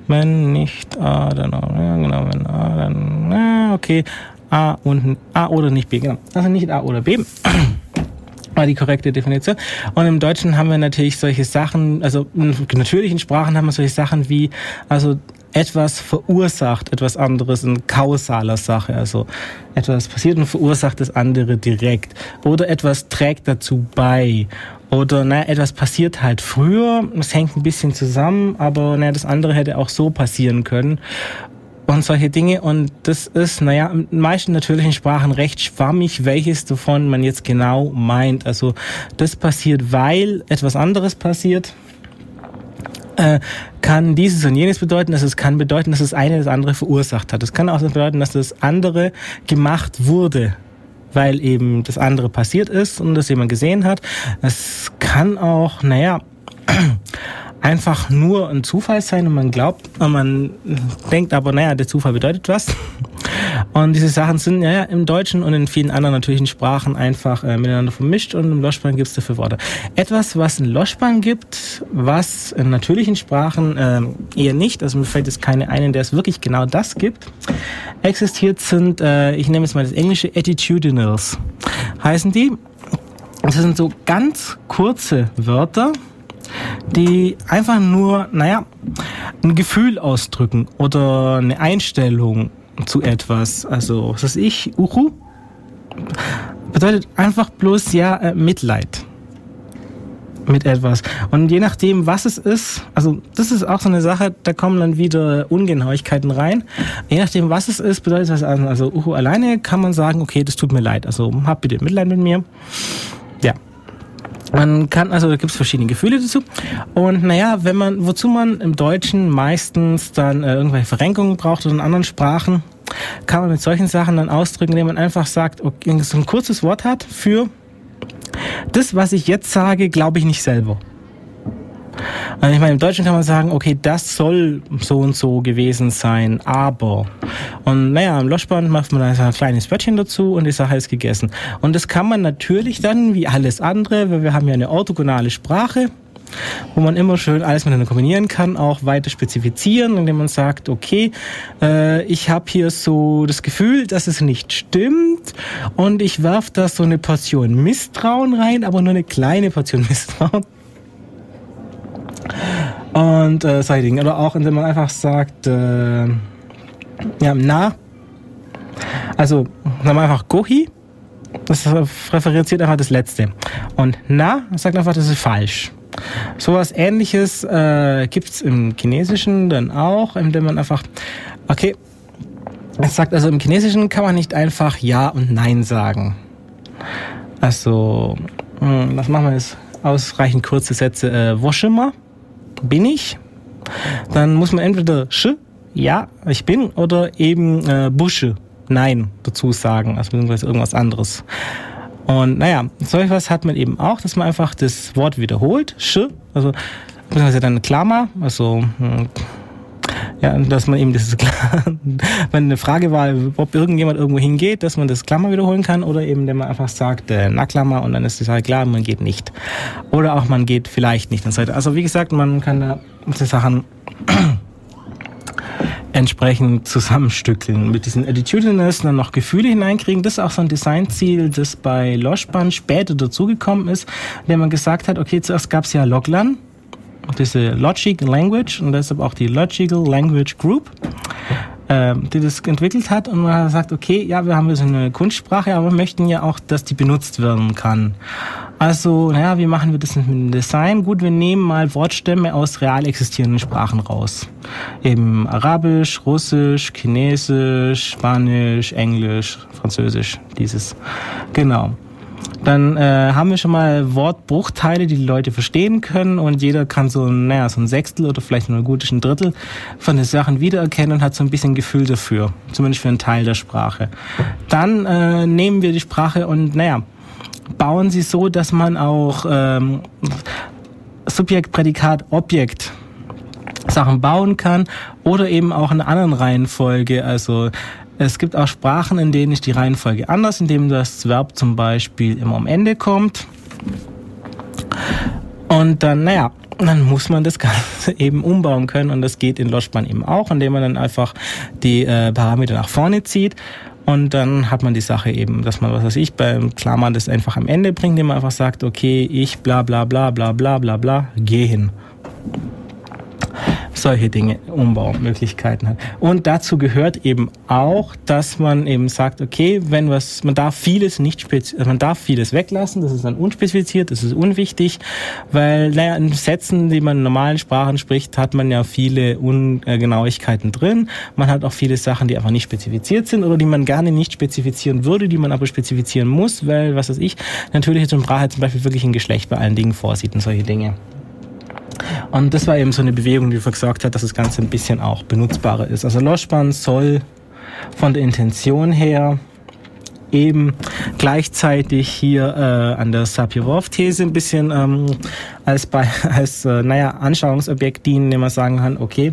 Wenn nicht A, dann A. Ja, genau, wenn A, dann. Ja, okay. A und A oder nicht B, genau. Also nicht A oder B. war die korrekte Definition. Und im Deutschen haben wir natürlich solche Sachen, also in natürlichen Sprachen haben wir solche Sachen wie, also etwas verursacht, etwas anderes in kausaler Sache. Also etwas passiert und verursacht das andere direkt. Oder etwas trägt dazu bei. Oder naja, etwas passiert halt früher, es hängt ein bisschen zusammen, aber naja, das andere hätte auch so passieren können und solche Dinge. Und das ist, naja, in meisten natürlichen Sprachen recht schwammig, welches davon man jetzt genau meint. Also das passiert, weil etwas anderes passiert. Äh, kann dieses und jenes bedeuten, dass es kann bedeuten, dass das eine das andere verursacht hat. Es kann auch bedeuten, dass das andere gemacht wurde, weil eben das andere passiert ist und das jemand gesehen hat. Es kann auch, naja, einfach nur ein Zufall sein und man glaubt, und man denkt aber, naja, der Zufall bedeutet was. Und diese Sachen sind ja im Deutschen und in vielen anderen natürlichen Sprachen einfach äh, miteinander vermischt und im Loschban gibt es dafür Worte. Etwas, was in Loschban gibt, was in natürlichen Sprachen äh, eher nicht, also mir fällt jetzt keine ein, in der es wirklich genau das gibt, existiert sind, äh, ich nehme jetzt mal das englische Attitudinals, heißen die. Das sind so ganz kurze Wörter, die einfach nur, naja, ein Gefühl ausdrücken oder eine Einstellung zu etwas. Also, was weiß ich, Uhu bedeutet einfach bloß ja äh, Mitleid mit etwas. Und je nachdem, was es ist, also das ist auch so eine Sache, da kommen dann wieder Ungenauigkeiten rein. Je nachdem, was es ist, bedeutet das also, also Uhu alleine kann man sagen, okay, das tut mir leid. Also hab bitte Mitleid mit mir. Ja, man kann, also da gibt es verschiedene Gefühle dazu. Und naja, wenn man, wozu man im Deutschen meistens dann äh, irgendwelche Verrenkungen braucht oder in anderen Sprachen, kann man mit solchen Sachen dann ausdrücken, indem man einfach sagt, okay, so ein kurzes Wort hat für das, was ich jetzt sage, glaube ich nicht selber. Also ich meine, im Deutschen kann man sagen, okay, das soll so und so gewesen sein, aber. Und naja, im Loschband macht man ein kleines Wörtchen dazu und die Sache ist gegessen. Und das kann man natürlich dann, wie alles andere, weil wir haben ja eine orthogonale Sprache, wo man immer schön alles miteinander kombinieren kann, auch weiter spezifizieren, indem man sagt, okay, äh, ich habe hier so das Gefühl, dass es nicht stimmt und ich werfe da so eine Portion Misstrauen rein, aber nur eine kleine Portion Misstrauen. Und äh, Dinge. Oder auch, indem man einfach sagt, äh, ja, na. Also, sagen wir einfach Gohi. Das referenziert einfach das Letzte. Und na sagt einfach, das ist falsch. Sowas ähnliches äh, gibt es im Chinesischen dann auch, indem man einfach, okay, es sagt also im Chinesischen kann man nicht einfach Ja und Nein sagen. Also, hm, was machen wir jetzt? Ausreichend kurze Sätze. Äh, wo schon mal? Bin ich, dann muss man entweder sch, ja, ich bin, oder eben äh, busche, nein, dazu sagen, also beziehungsweise irgendwas anderes. Und naja, so etwas hat man eben auch, dass man einfach das Wort wiederholt, sch, also beziehungsweise dann Klammer, also hm, ja, dass man eben klar, wenn eine Frage war, ob irgendjemand irgendwo hingeht, dass man das Klammer wiederholen kann oder eben, wenn man einfach sagt, äh, na Klammer und dann ist die Sache klar, man geht nicht. Oder auch man geht vielleicht nicht. Also wie gesagt, man kann da die Sachen entsprechend zusammenstückeln. Mit diesen Attitudiness dann noch Gefühle hineinkriegen. Das ist auch so ein Designziel, das bei Loschbahn später dazugekommen ist, indem man gesagt hat, okay, zuerst gab es ja Loglan, diese Logic Language und deshalb auch die Logical Language Group, äh, die das entwickelt hat und man hat gesagt, okay, ja, wir haben jetzt eine Kunstsprache, aber wir möchten ja auch, dass die benutzt werden kann. Also, naja, wie machen wir das mit dem Design? Gut, wir nehmen mal Wortstämme aus real existierenden Sprachen raus. Eben Arabisch, Russisch, Chinesisch, Spanisch, Englisch, Französisch, dieses. Genau dann äh, haben wir schon mal Wortbruchteile, die die Leute verstehen können und jeder kann so, naja, so ein Sechstel oder vielleicht nur ein gutes Drittel von den Sachen wiedererkennen und hat so ein bisschen Gefühl dafür, zumindest für einen Teil der Sprache. Dann äh, nehmen wir die Sprache und, naja, bauen sie so, dass man auch ähm, Subjekt, Prädikat, Objekt Sachen bauen kann oder eben auch in einer anderen Reihenfolge. Also es gibt auch Sprachen, in denen ist die Reihenfolge anders, indem das Verb zum Beispiel immer am Ende kommt. Und dann, naja, dann muss man das Ganze eben umbauen können und das geht in Loschbahn eben auch, indem man dann einfach die äh, Parameter nach vorne zieht und dann hat man die Sache eben, dass man, was weiß ich, beim Klammern das einfach am Ende bringt, indem man einfach sagt, okay, ich bla bla bla bla bla bla bla, geh hin. Solche Dinge, Umbaumöglichkeiten hat. Und dazu gehört eben auch, dass man eben sagt, okay, wenn was, man darf vieles nicht spezi man darf vieles weglassen, das ist dann unspezifiziert, das ist unwichtig, weil, naja, in Sätzen, die man in normalen Sprachen spricht, hat man ja viele Ungenauigkeiten drin. Man hat auch viele Sachen, die einfach nicht spezifiziert sind oder die man gerne nicht spezifizieren würde, die man aber spezifizieren muss, weil, was weiß ich, natürliche Sprache zum Beispiel wirklich ein Geschlecht bei allen Dingen vorsieht und solche Dinge. Und das war eben so eine Bewegung, die gesorgt hat, dass das Ganze ein bisschen auch benutzbarer ist. Also Loschban soll von der Intention her eben gleichzeitig hier äh, an der Sapir-Whorf-These ein bisschen ähm, als, bei, als äh, naja, Anschauungsobjekt dienen, indem man sagen kann, okay,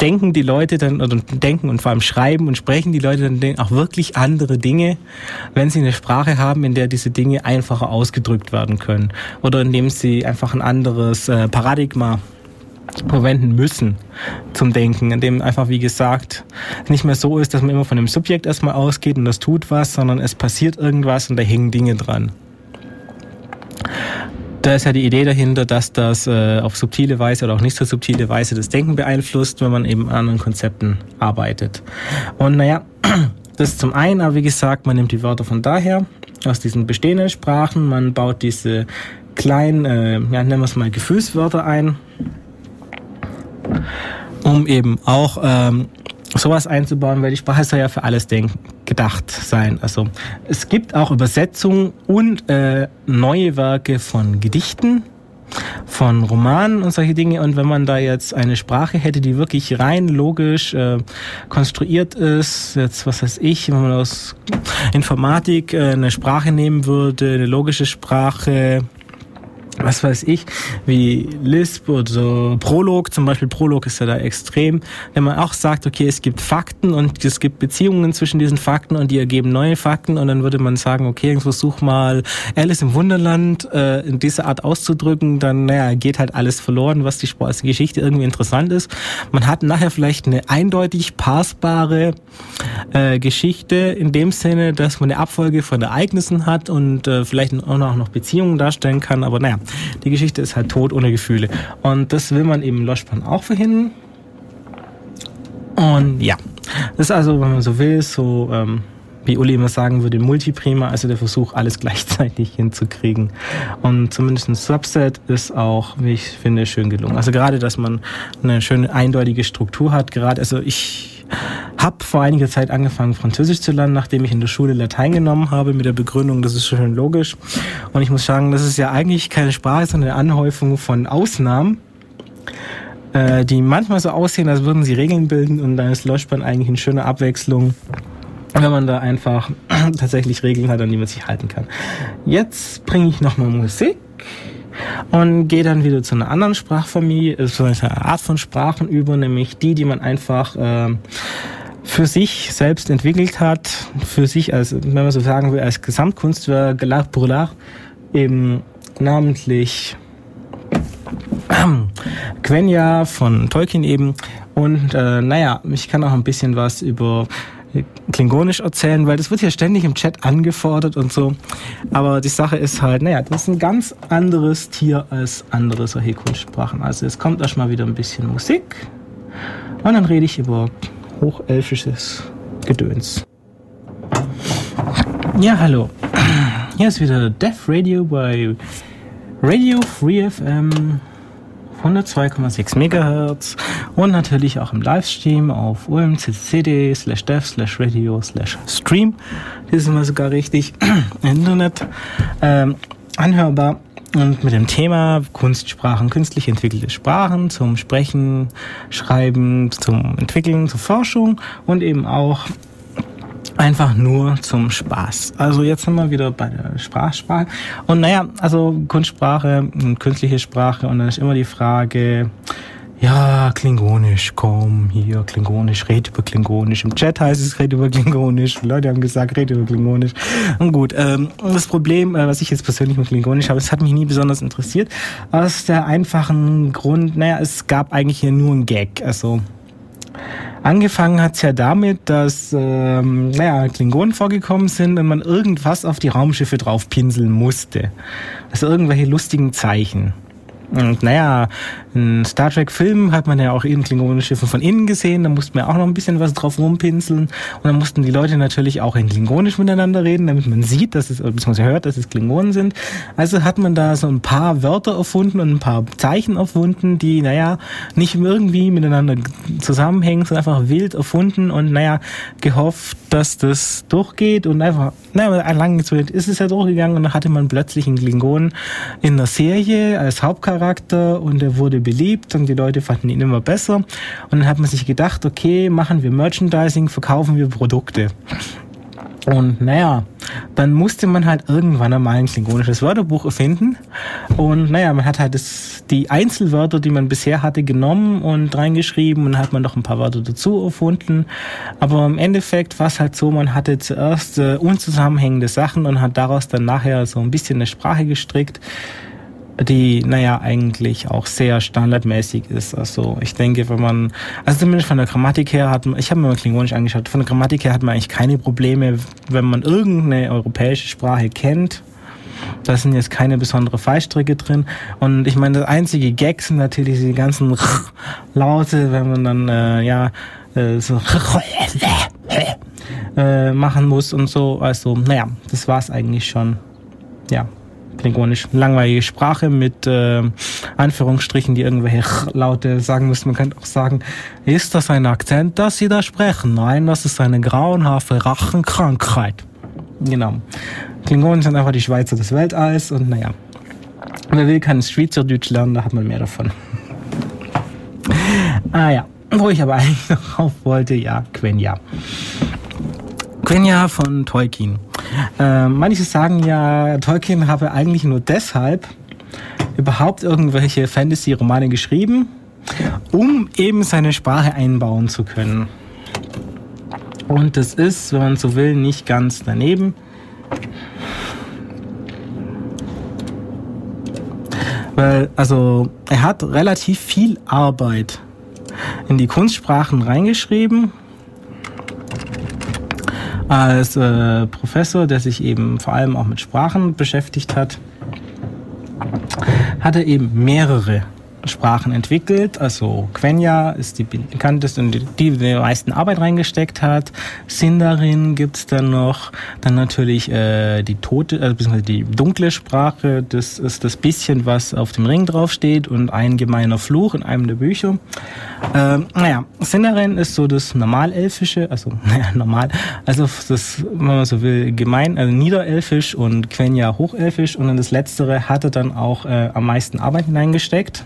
denken die Leute dann, oder denken und vor allem schreiben und sprechen die Leute dann auch wirklich andere Dinge, wenn sie eine Sprache haben, in der diese Dinge einfacher ausgedrückt werden können. Oder indem sie einfach ein anderes äh, Paradigma verwenden müssen zum Denken, in dem einfach, wie gesagt, nicht mehr so ist, dass man immer von dem Subjekt erstmal ausgeht und das tut was, sondern es passiert irgendwas und da hängen Dinge dran da ist ja die Idee dahinter, dass das äh, auf subtile Weise oder auch nicht so subtile Weise das Denken beeinflusst, wenn man eben an anderen Konzepten arbeitet. Und naja, das ist zum einen, aber wie gesagt, man nimmt die Wörter von daher, aus diesen bestehenden Sprachen, man baut diese kleinen, äh, ja, nennen wir es mal Gefühlswörter ein, um eben auch ähm, sowas einzubauen, weil die Sprache soll ja für alles denken, gedacht sein. Also es gibt auch Übersetzungen und äh, neue Werke von Gedichten, von Romanen und solche Dinge. Und wenn man da jetzt eine Sprache hätte, die wirklich rein logisch äh, konstruiert ist, jetzt was weiß ich, wenn man aus Informatik äh, eine Sprache nehmen würde, eine logische Sprache, was weiß ich, wie Lisp oder Prolog, zum Beispiel Prolog ist ja da extrem, wenn man auch sagt, okay, es gibt Fakten und es gibt Beziehungen zwischen diesen Fakten und die ergeben neue Fakten und dann würde man sagen, okay, versuch mal Alice im Wunderland äh, in dieser Art auszudrücken, dann naja, geht halt alles verloren, was die, die Geschichte irgendwie interessant ist. Man hat nachher vielleicht eine eindeutig passbare äh, Geschichte in dem Sinne, dass man eine Abfolge von Ereignissen hat und äh, vielleicht auch noch Beziehungen darstellen kann, aber naja, die Geschichte ist halt tot ohne Gefühle. Und das will man eben Loschpan auch verhindern. Und ja, das ist also, wenn man so will, so ähm, wie Uli immer sagen würde, Multiprima, also der Versuch, alles gleichzeitig hinzukriegen. Und zumindest ein Subset ist auch, wie ich finde, schön gelungen. Also gerade, dass man eine schöne eindeutige Struktur hat. Gerade, also ich habe vor einiger Zeit angefangen, Französisch zu lernen, nachdem ich in der Schule Latein genommen habe, mit der Begründung, das ist schön logisch. Und ich muss sagen, das ist ja eigentlich keine Sprache, sondern eine Anhäufung von Ausnahmen, äh, die manchmal so aussehen, als würden sie Regeln bilden und dann ist Loschbahn eigentlich eine schöne Abwechslung wenn man da einfach tatsächlich Regeln hat, an die man sich halten kann. Jetzt bringe ich nochmal Musik und gehe dann wieder zu einer anderen Sprachfamilie, äh, zu einer Art von Sprachen über, nämlich die, die man einfach äh, für sich selbst entwickelt hat, für sich als, wenn man so sagen will, als Gesamtkunstwerk, L'Art l'Art, eben namentlich Quenya von Tolkien eben. Und äh, naja, ich kann auch ein bisschen was über Klingonisch erzählen, weil das wird ja ständig im Chat angefordert und so. Aber die Sache ist halt, naja, das ist ein ganz anderes Tier als andere solche Kunstsprachen. Also es kommt erstmal wieder ein bisschen Musik und dann rede ich über hochelfisches Gedöns. Ja, hallo. Hier ist wieder Death Radio bei Radio Free FM 102,6 MHz und natürlich auch im Livestream auf umccd slash dev slash radio slash stream. Das ist immer sogar richtig Internet ähm, anhörbar. Und mit dem Thema Kunstsprachen, künstlich entwickelte Sprachen zum Sprechen, Schreiben, zum Entwickeln, zur Forschung und eben auch einfach nur zum Spaß. Also jetzt sind wir wieder bei der Sprachsprache. Und naja, also Kunstsprache, künstliche Sprache und dann ist immer die Frage, ja, Klingonisch, komm, hier, Klingonisch, red über Klingonisch. Im Chat heißt es, red über Klingonisch. Die Leute haben gesagt, red über Klingonisch. Und gut, ähm, das Problem, äh, was ich jetzt persönlich mit Klingonisch habe, es hat mich nie besonders interessiert. Aus der einfachen Grund, naja, es gab eigentlich hier nur einen Gag. Also, Angefangen hat's ja damit, dass ähm, naja, Klingonen vorgekommen sind und man irgendwas auf die Raumschiffe drauf pinseln musste. Also irgendwelche lustigen Zeichen. Und naja, in Star Trek-Filmen hat man ja auch eben Klingonenschiffe von innen gesehen, da mussten wir auch noch ein bisschen was drauf rumpinseln. Und dann mussten die Leute natürlich auch in Klingonisch miteinander reden, damit man sieht, dass es, beziehungsweise hört, dass es Klingonen sind. Also hat man da so ein paar Wörter erfunden und ein paar Zeichen erfunden, die, naja, nicht irgendwie miteinander zusammenhängen, sondern einfach wild erfunden und, naja, gehofft, dass das durchgeht und einfach, naja, lang ist es ja durchgegangen und dann hatte man plötzlich einen Klingonen in der Serie als Hauptcharakter und er wurde beliebt und die Leute fanden ihn immer besser. Und dann hat man sich gedacht, okay, machen wir Merchandising, verkaufen wir Produkte. Und naja, dann musste man halt irgendwann einmal ein klingonisches Wörterbuch erfinden. Und naja, man hat halt das, die Einzelwörter, die man bisher hatte, genommen und reingeschrieben und hat man noch ein paar Wörter dazu erfunden. Aber im Endeffekt war es halt so, man hatte zuerst äh, unzusammenhängende Sachen und hat daraus dann nachher so ein bisschen eine Sprache gestrickt die, naja, eigentlich auch sehr standardmäßig ist. Also ich denke, wenn man, also zumindest von der Grammatik her hat man, ich habe mir mal Klingonisch angeschaut, von der Grammatik her hat man eigentlich keine Probleme, wenn man irgendeine europäische Sprache kennt. Da sind jetzt keine besondere Fallstricke drin. Und ich meine, das einzige Gag sind natürlich die ganzen Laute, wenn man dann, äh, ja, äh, so äh, machen muss und so. Also, naja, das war's eigentlich schon. Ja. Klingonisch. Langweilige Sprache mit äh, Anführungsstrichen, die irgendwelche Laute sagen müssen. Man könnte auch sagen, ist das ein Akzent, das Sie da sprechen? Nein, das ist eine grauenhafte Rachenkrankheit. Genau. Klingonen sind einfach die Schweizer des Weltalls und naja. Wer will, kann Schweizerdeutsch lernen, da hat man mehr davon. ah ja, wo ich aber eigentlich noch auf wollte, ja, Quenya. Quenya von Tolkien. Äh, manche sagen ja, Tolkien habe eigentlich nur deshalb überhaupt irgendwelche Fantasy-Romane geschrieben, um eben seine Sprache einbauen zu können. Und das ist, wenn man so will, nicht ganz daneben. Weil, also, er hat relativ viel Arbeit in die Kunstsprachen reingeschrieben als äh, Professor, der sich eben vor allem auch mit Sprachen beschäftigt hat, hat er eben mehrere Sprachen entwickelt. Also Quenya ist die bekannteste und die, die die meisten Arbeit reingesteckt hat. Sindarin gibt's dann noch. Dann natürlich äh, die tote, also beziehungsweise die dunkle Sprache. Das ist das bisschen, was auf dem Ring draufsteht und ein gemeiner Fluch in einem der Bücher. Ähm, naja, Sindarin ist so das Normalelfische, also naja, normal, also das, wenn man so will, gemein, also Niederelfisch und Quenya Hochelfisch und in das Letztere hat er dann auch äh, am meisten Arbeit hineingesteckt.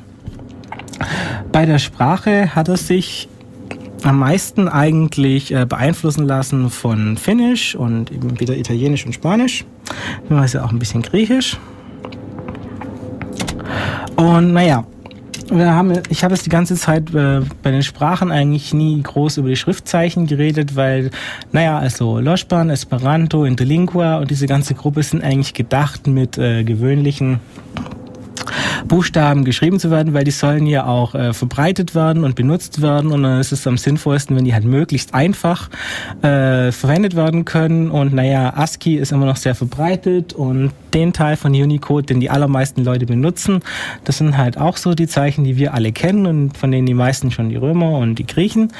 Bei der Sprache hat er sich am meisten eigentlich äh, beeinflussen lassen von Finnisch und eben wieder Italienisch und Spanisch, beziehungsweise auch ein bisschen Griechisch. Und naja, wir haben, ich habe jetzt die ganze Zeit äh, bei den Sprachen eigentlich nie groß über die Schriftzeichen geredet, weil, naja, also Loschban, Esperanto, Interlingua und diese ganze Gruppe sind eigentlich gedacht mit äh, gewöhnlichen Buchstaben geschrieben zu werden, weil die sollen ja auch äh, verbreitet werden und benutzt werden. Und dann ist es am sinnvollsten, wenn die halt möglichst einfach äh, verwendet werden können. Und naja, ASCII ist immer noch sehr verbreitet und den Teil von Unicode, den die allermeisten Leute benutzen, das sind halt auch so die Zeichen, die wir alle kennen und von denen die meisten schon die Römer und die Griechen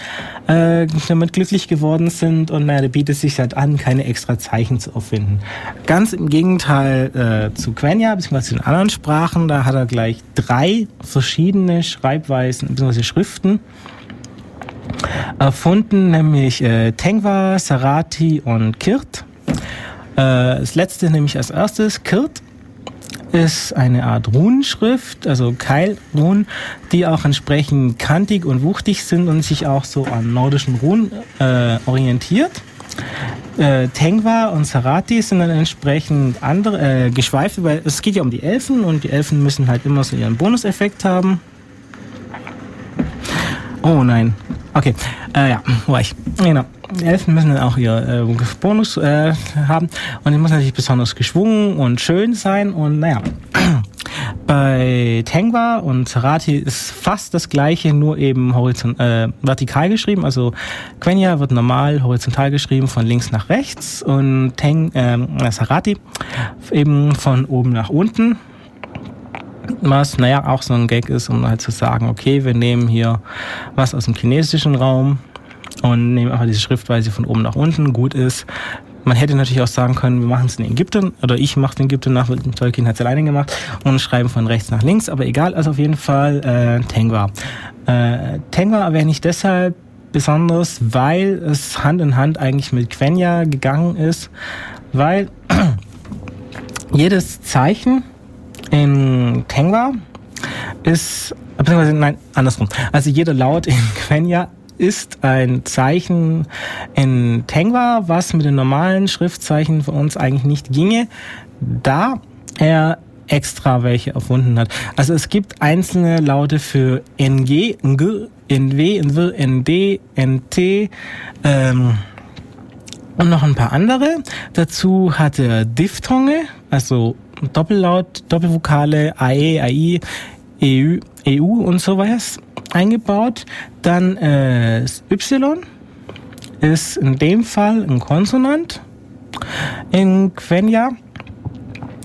äh, damit glücklich geworden sind und naja, da bietet es sich halt an, keine extra Zeichen zu erfinden. Ganz im Gegenteil äh, zu Quenya, beziehungsweise in anderen Sprachen, da hat er gleich drei verschiedene Schreibweisen bzw. Schriften erfunden, nämlich äh, Tengwa, Sarati und Kirt. Äh, das letzte nämlich als erstes, Kirt, ist eine Art Runenschrift, also Keilrunen, die auch entsprechend kantig und wuchtig sind und sich auch so an nordischen Runen äh, orientiert. Äh, Tengwa und Sarati sind dann entsprechend andere äh, geschweifte, weil es geht ja um die Elfen und die Elfen müssen halt immer so ihren Bonuseffekt haben. Oh nein. Okay. Äh, ja, war ich? Genau. Elfen müssen dann auch ihr äh, Bonus äh, haben und die muss natürlich besonders geschwungen und schön sein und naja. Bei Tengwa und Sarati ist fast das gleiche, nur eben horizont äh, vertikal geschrieben. Also Quenya wird normal horizontal geschrieben von links nach rechts und Teng, äh, Sarati eben von oben nach unten. was, naja, auch so ein Gag ist, um halt zu sagen, okay, wir nehmen hier was aus dem chinesischen Raum und nehmen einfach diese Schriftweise von oben nach unten, gut ist. Man hätte natürlich auch sagen können, wir machen es in Ägypten, oder ich mache es in Ägypten nach, Tolkien hat es alleine gemacht, und schreiben von rechts nach links, aber egal, also auf jeden Fall äh, Tengwa. Äh, Tengwa erwähne ich deshalb besonders, weil es Hand in Hand eigentlich mit Quenya gegangen ist, weil jedes Zeichen in Tengwa ist, beziehungsweise nein, andersrum. Also jeder Laut in Quenya ist ein Zeichen in Tengwa, was mit den normalen Schriftzeichen von uns eigentlich nicht ginge, da er extra welche erfunden hat. Also es gibt einzelne Laute für NG, NG, NW, NW, ND, NT ähm, und noch ein paar andere. Dazu hat er Diphthonge, also Doppellaut, Doppelvokale, AE, AI, EU, EU und sowas eingebaut. Dann äh, Y ist in dem Fall ein Konsonant in Quenya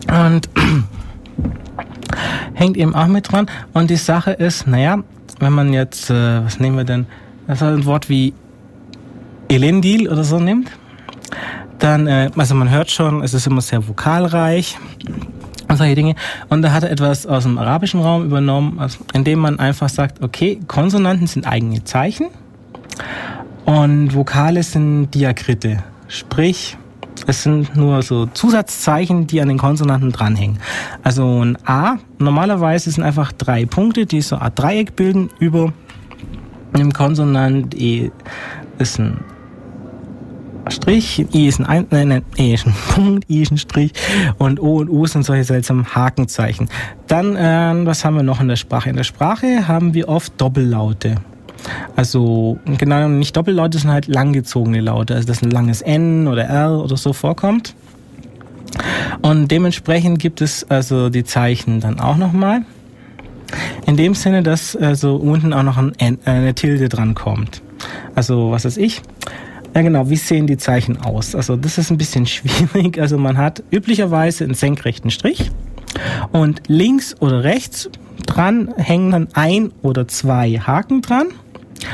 und hängt eben auch mit dran. Und die Sache ist, naja, wenn man jetzt, äh, was nehmen wir denn, also ein Wort wie Elendil oder so nimmt, dann, äh, also man hört schon, es ist immer sehr vokalreich und solche Dinge. Und da hat er etwas aus dem arabischen Raum übernommen, indem man einfach sagt, okay, Konsonanten sind eigene Zeichen und Vokale sind Diakrite. Sprich, es sind nur so Zusatzzeichen, die an den Konsonanten dranhängen. Also ein A, normalerweise sind einfach drei Punkte, die so Art Dreieck bilden über dem Konsonant. E ist ein Strich, I ist ein, ein nein, nein, E ist ein Punkt, I ist ein Strich und O und U sind solche seltsamen Hakenzeichen. Dann, äh, was haben wir noch in der Sprache? In der Sprache haben wir oft Doppellaute. Also genau nicht Doppellaute, sind halt langgezogene Laute, also dass ein langes N oder R oder so vorkommt. Und dementsprechend gibt es also die Zeichen dann auch nochmal. In dem Sinne, dass also unten auch noch ein äh, eine Tilde dran kommt. Also was weiß ich. Ja genau, wie sehen die Zeichen aus? Also das ist ein bisschen schwierig. Also man hat üblicherweise einen senkrechten Strich und links oder rechts dran hängen dann ein oder zwei Haken dran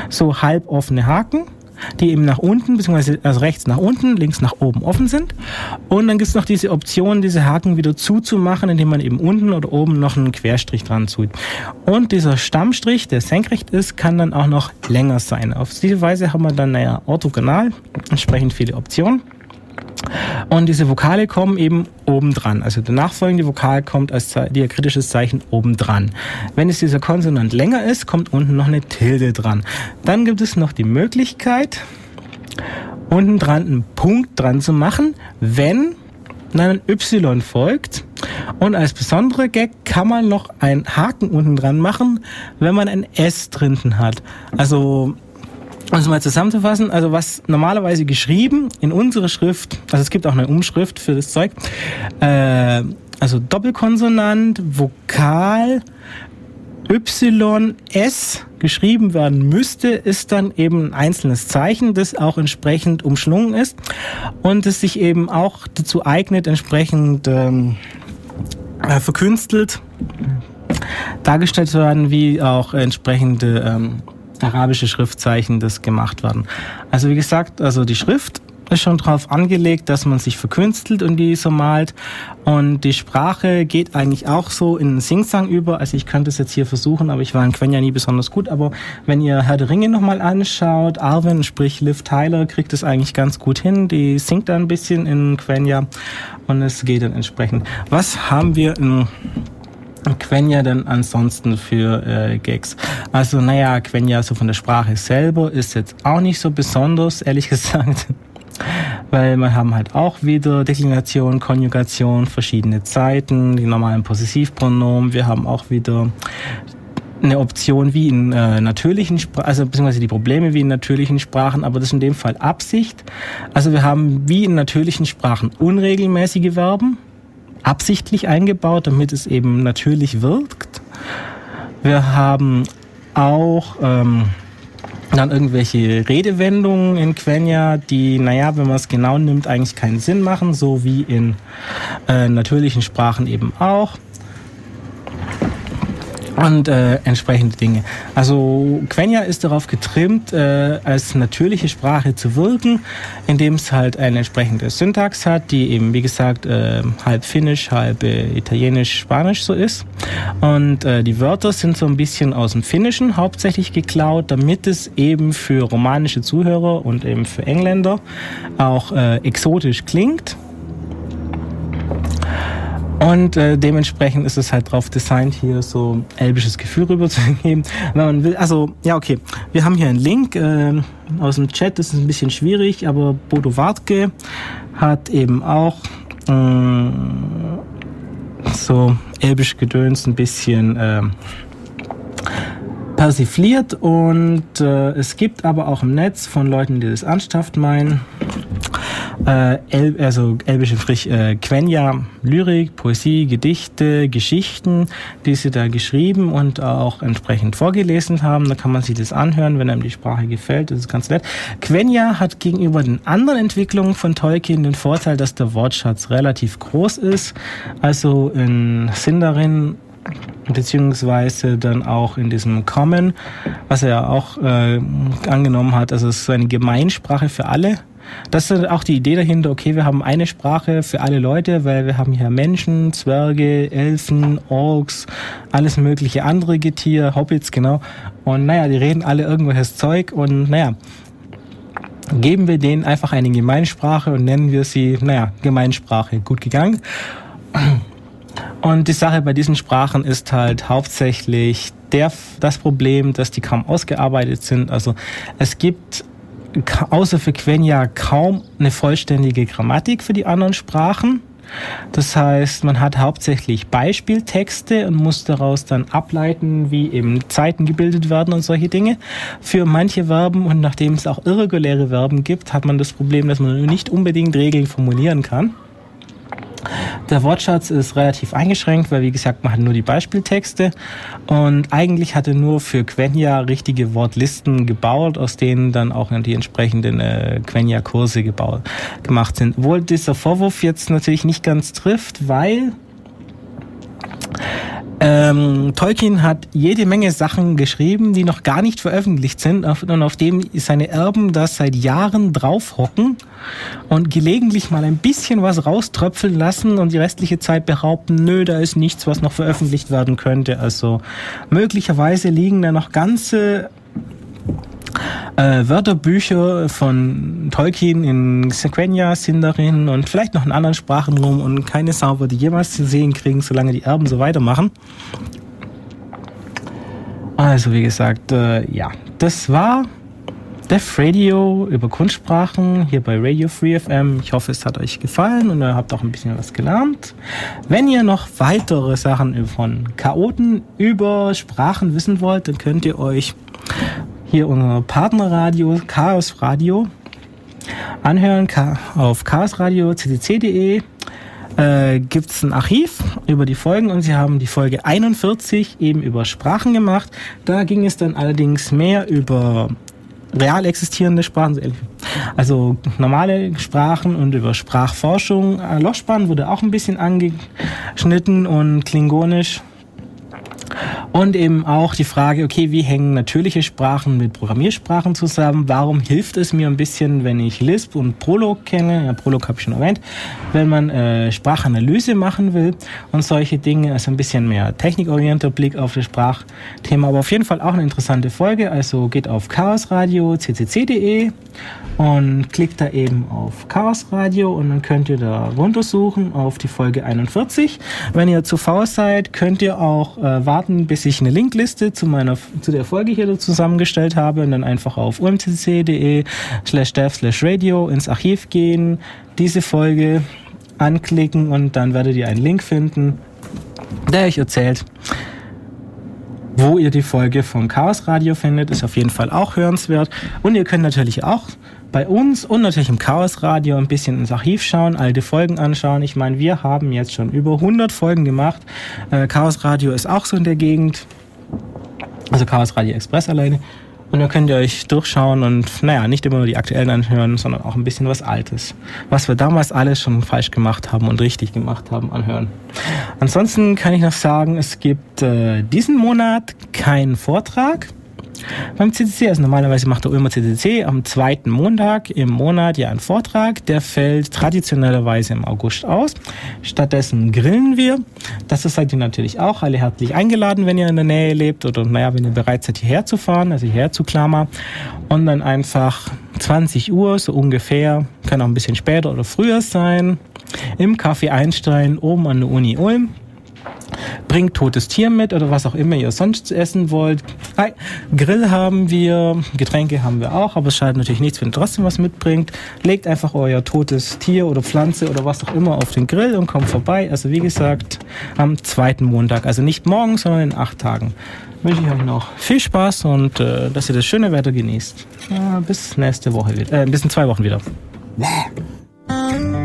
so halboffene Haken, die eben nach unten, beziehungsweise also rechts nach unten, links nach oben offen sind. Und dann gibt es noch diese Option, diese Haken wieder zuzumachen, indem man eben unten oder oben noch einen Querstrich dran tut. Und dieser Stammstrich, der senkrecht ist, kann dann auch noch länger sein. Auf diese Weise haben wir dann, naja, orthogonal, entsprechend viele Optionen. Und diese Vokale kommen eben obendran. Also der nachfolgende Vokal kommt als diakritisches Zeichen obendran. Wenn es dieser Konsonant länger ist, kommt unten noch eine Tilde dran. Dann gibt es noch die Möglichkeit, unten dran einen Punkt dran zu machen, wenn dann ein Y folgt. Und als besondere Gag kann man noch einen Haken unten dran machen, wenn man ein S drinnen hat. Also es mal zusammenzufassen, also was normalerweise geschrieben in unsere Schrift, also es gibt auch eine Umschrift für das Zeug, äh, also Doppelkonsonant, Vokal, Y, S geschrieben werden müsste, ist dann eben ein einzelnes Zeichen, das auch entsprechend umschlungen ist und es sich eben auch dazu eignet, entsprechend ähm, äh, verkünstelt dargestellt zu werden, wie auch entsprechende ähm, arabische Schriftzeichen das gemacht werden. Also wie gesagt, also die Schrift ist schon darauf angelegt, dass man sich verkünstelt und die so malt. Und die Sprache geht eigentlich auch so in Singsang über. Also ich könnte es jetzt hier versuchen, aber ich war in Quenya nie besonders gut. Aber wenn ihr Herr der Ringe nochmal anschaut, Arwen, sprich Liv Tyler, kriegt es eigentlich ganz gut hin. Die singt da ein bisschen in Quenya und es geht dann entsprechend. Was haben wir in Quenya denn ansonsten für äh, Gags? Also naja, Quenya so von der Sprache selber ist jetzt auch nicht so besonders, ehrlich gesagt. Weil wir haben halt auch wieder Deklination, Konjugation, verschiedene Zeiten, die normalen Possessivpronomen. Wir haben auch wieder eine Option wie in äh, natürlichen Sprachen, also beziehungsweise die Probleme wie in natürlichen Sprachen, aber das ist in dem Fall Absicht. Also wir haben wie in natürlichen Sprachen unregelmäßige Verben, absichtlich eingebaut, damit es eben natürlich wirkt. Wir haben auch ähm, dann irgendwelche Redewendungen in Quenya, die, naja, wenn man es genau nimmt, eigentlich keinen Sinn machen, so wie in äh, natürlichen Sprachen eben auch. Und äh, entsprechende Dinge. Also Quenya ist darauf getrimmt, äh, als natürliche Sprache zu wirken, indem es halt eine entsprechende Syntax hat, die eben, wie gesagt, äh, halb Finnisch, halb äh, Italienisch, Spanisch so ist. Und äh, die Wörter sind so ein bisschen aus dem Finnischen hauptsächlich geklaut, damit es eben für romanische Zuhörer und eben für Engländer auch äh, exotisch klingt. Und äh, dementsprechend ist es halt drauf designt, hier so elbisches Gefühl rüberzugeben. Wenn man will, also, ja, okay. Wir haben hier einen Link äh, aus dem Chat, das ist ein bisschen schwierig, aber Bodo Wartke hat eben auch äh, so elbisch Gedöns ein bisschen äh, persifliert und äh, es gibt aber auch im Netz von Leuten, die das ernsthaft meinen, äh, El also elbische Frisch, äh, Quenya, Lyrik, Poesie, Gedichte, Geschichten, die sie da geschrieben und auch entsprechend vorgelesen haben. Da kann man sich das anhören, wenn einem die Sprache gefällt. Das ist ganz nett. Quenya hat gegenüber den anderen Entwicklungen von Tolkien den Vorteil, dass der Wortschatz relativ groß ist. Also in Sindarin beziehungsweise dann auch in diesem Common, was er auch äh, angenommen hat, also es ist eine Gemeinsprache für alle das ist auch die Idee dahinter, okay, wir haben eine Sprache für alle Leute, weil wir haben hier Menschen, Zwerge, Elfen, Orks, alles mögliche andere Getier, Hobbits, genau. Und naja, die reden alle irgendwelches Zeug und naja, geben wir denen einfach eine Gemeinsprache und nennen wir sie, naja, Gemeinsprache. Gut gegangen. Und die Sache bei diesen Sprachen ist halt hauptsächlich der, das Problem, dass die kaum ausgearbeitet sind. Also es gibt außer für Quenya kaum eine vollständige Grammatik für die anderen Sprachen. Das heißt, man hat hauptsächlich Beispieltexte und muss daraus dann ableiten, wie eben Zeiten gebildet werden und solche Dinge. Für manche Verben und nachdem es auch irreguläre Verben gibt, hat man das Problem, dass man nicht unbedingt Regeln formulieren kann. Der Wortschatz ist relativ eingeschränkt, weil wie gesagt, man hat nur die Beispieltexte und eigentlich hatte nur für Quenya richtige Wortlisten gebaut, aus denen dann auch die entsprechenden äh, Quenya-Kurse gemacht sind. Obwohl dieser Vorwurf jetzt natürlich nicht ganz trifft, weil ähm, Tolkien hat jede Menge Sachen geschrieben, die noch gar nicht veröffentlicht sind und auf dem seine Erben das seit Jahren draufhocken und gelegentlich mal ein bisschen was rauströpfeln lassen und die restliche Zeit behaupten, nö, da ist nichts, was noch veröffentlicht werden könnte. Also möglicherweise liegen da noch ganze äh, Wörterbücher von Tolkien in Sequenia, Sindarin und vielleicht noch in anderen Sprachen rum und keine Sau wird die jemals zu sehen kriegen, solange die Erben so weitermachen. Also wie gesagt, äh, ja, das war Def Radio über Kunstsprachen hier bei Radio Free FM. Ich hoffe, es hat euch gefallen und ihr habt auch ein bisschen was gelernt. Wenn ihr noch weitere Sachen von Chaoten über Sprachen wissen wollt, dann könnt ihr euch hier unser Partnerradio Chaos Radio anhören auf chaosradio ccc.de äh, gibt es ein Archiv über die Folgen und sie haben die Folge 41 eben über Sprachen gemacht. Da ging es dann allerdings mehr über real existierende Sprachen, also normale Sprachen und über Sprachforschung. Loschban wurde auch ein bisschen angeschnitten und Klingonisch und eben auch die Frage, okay, wie hängen natürliche Sprachen mit Programmiersprachen zusammen? Warum hilft es mir ein bisschen, wenn ich Lisp und Prolog kenne? Ja, Prolog habe ich schon erwähnt. Wenn man äh, Sprachanalyse machen will und solche Dinge, also ein bisschen mehr technikorientierter Blick auf das Sprachthema. Aber auf jeden Fall auch eine interessante Folge. Also geht auf chaosradio ccc.de und klickt da eben auf Chaos Radio und dann könnt ihr da runtersuchen auf die Folge 41. Wenn ihr zu faul seid, könnt ihr auch äh, warten, bis ich eine Linkliste zu meiner zu der Folge hier zusammengestellt habe und dann einfach auf umtc.de slash dev slash radio ins Archiv gehen, diese Folge anklicken und dann werdet ihr einen Link finden, der euch erzählt, wo ihr die Folge vom Chaos Radio findet, ist auf jeden Fall auch hörenswert. Und ihr könnt natürlich auch bei uns und natürlich im Chaos Radio ein bisschen ins Archiv schauen, alte Folgen anschauen. Ich meine, wir haben jetzt schon über 100 Folgen gemacht. Äh, Chaos Radio ist auch so in der Gegend. Also Chaos Radio Express alleine. Und dann könnt ihr euch durchschauen und, naja, nicht immer nur die aktuellen anhören, sondern auch ein bisschen was Altes. Was wir damals alles schon falsch gemacht haben und richtig gemacht haben, anhören. Ansonsten kann ich noch sagen, es gibt äh, diesen Monat keinen Vortrag beim CCC. Also normalerweise macht der Ulmer CCC am zweiten Montag im Monat ja einen Vortrag. Der fällt traditionellerweise im August aus. Stattdessen grillen wir. Das seid ihr natürlich auch alle herzlich eingeladen, wenn ihr in der Nähe lebt oder naja, wenn ihr bereit seid, hierher zu fahren, also hierher zu Klammer. Und dann einfach 20 Uhr, so ungefähr, kann auch ein bisschen später oder früher sein, im Café Einstein oben an der Uni Ulm bringt totes Tier mit oder was auch immer ihr sonst essen wollt. Hi, Grill haben wir, Getränke haben wir auch, aber es schadet natürlich nichts, wenn ihr trotzdem was mitbringt. Legt einfach euer totes Tier oder Pflanze oder was auch immer auf den Grill und kommt vorbei. Also wie gesagt, am zweiten Montag. Also nicht morgen, sondern in acht Tagen. Wünsche ich euch noch viel Spaß und äh, dass ihr das schöne Wetter genießt. Ja, bis nächste Woche wieder. Äh, bis in zwei Wochen wieder.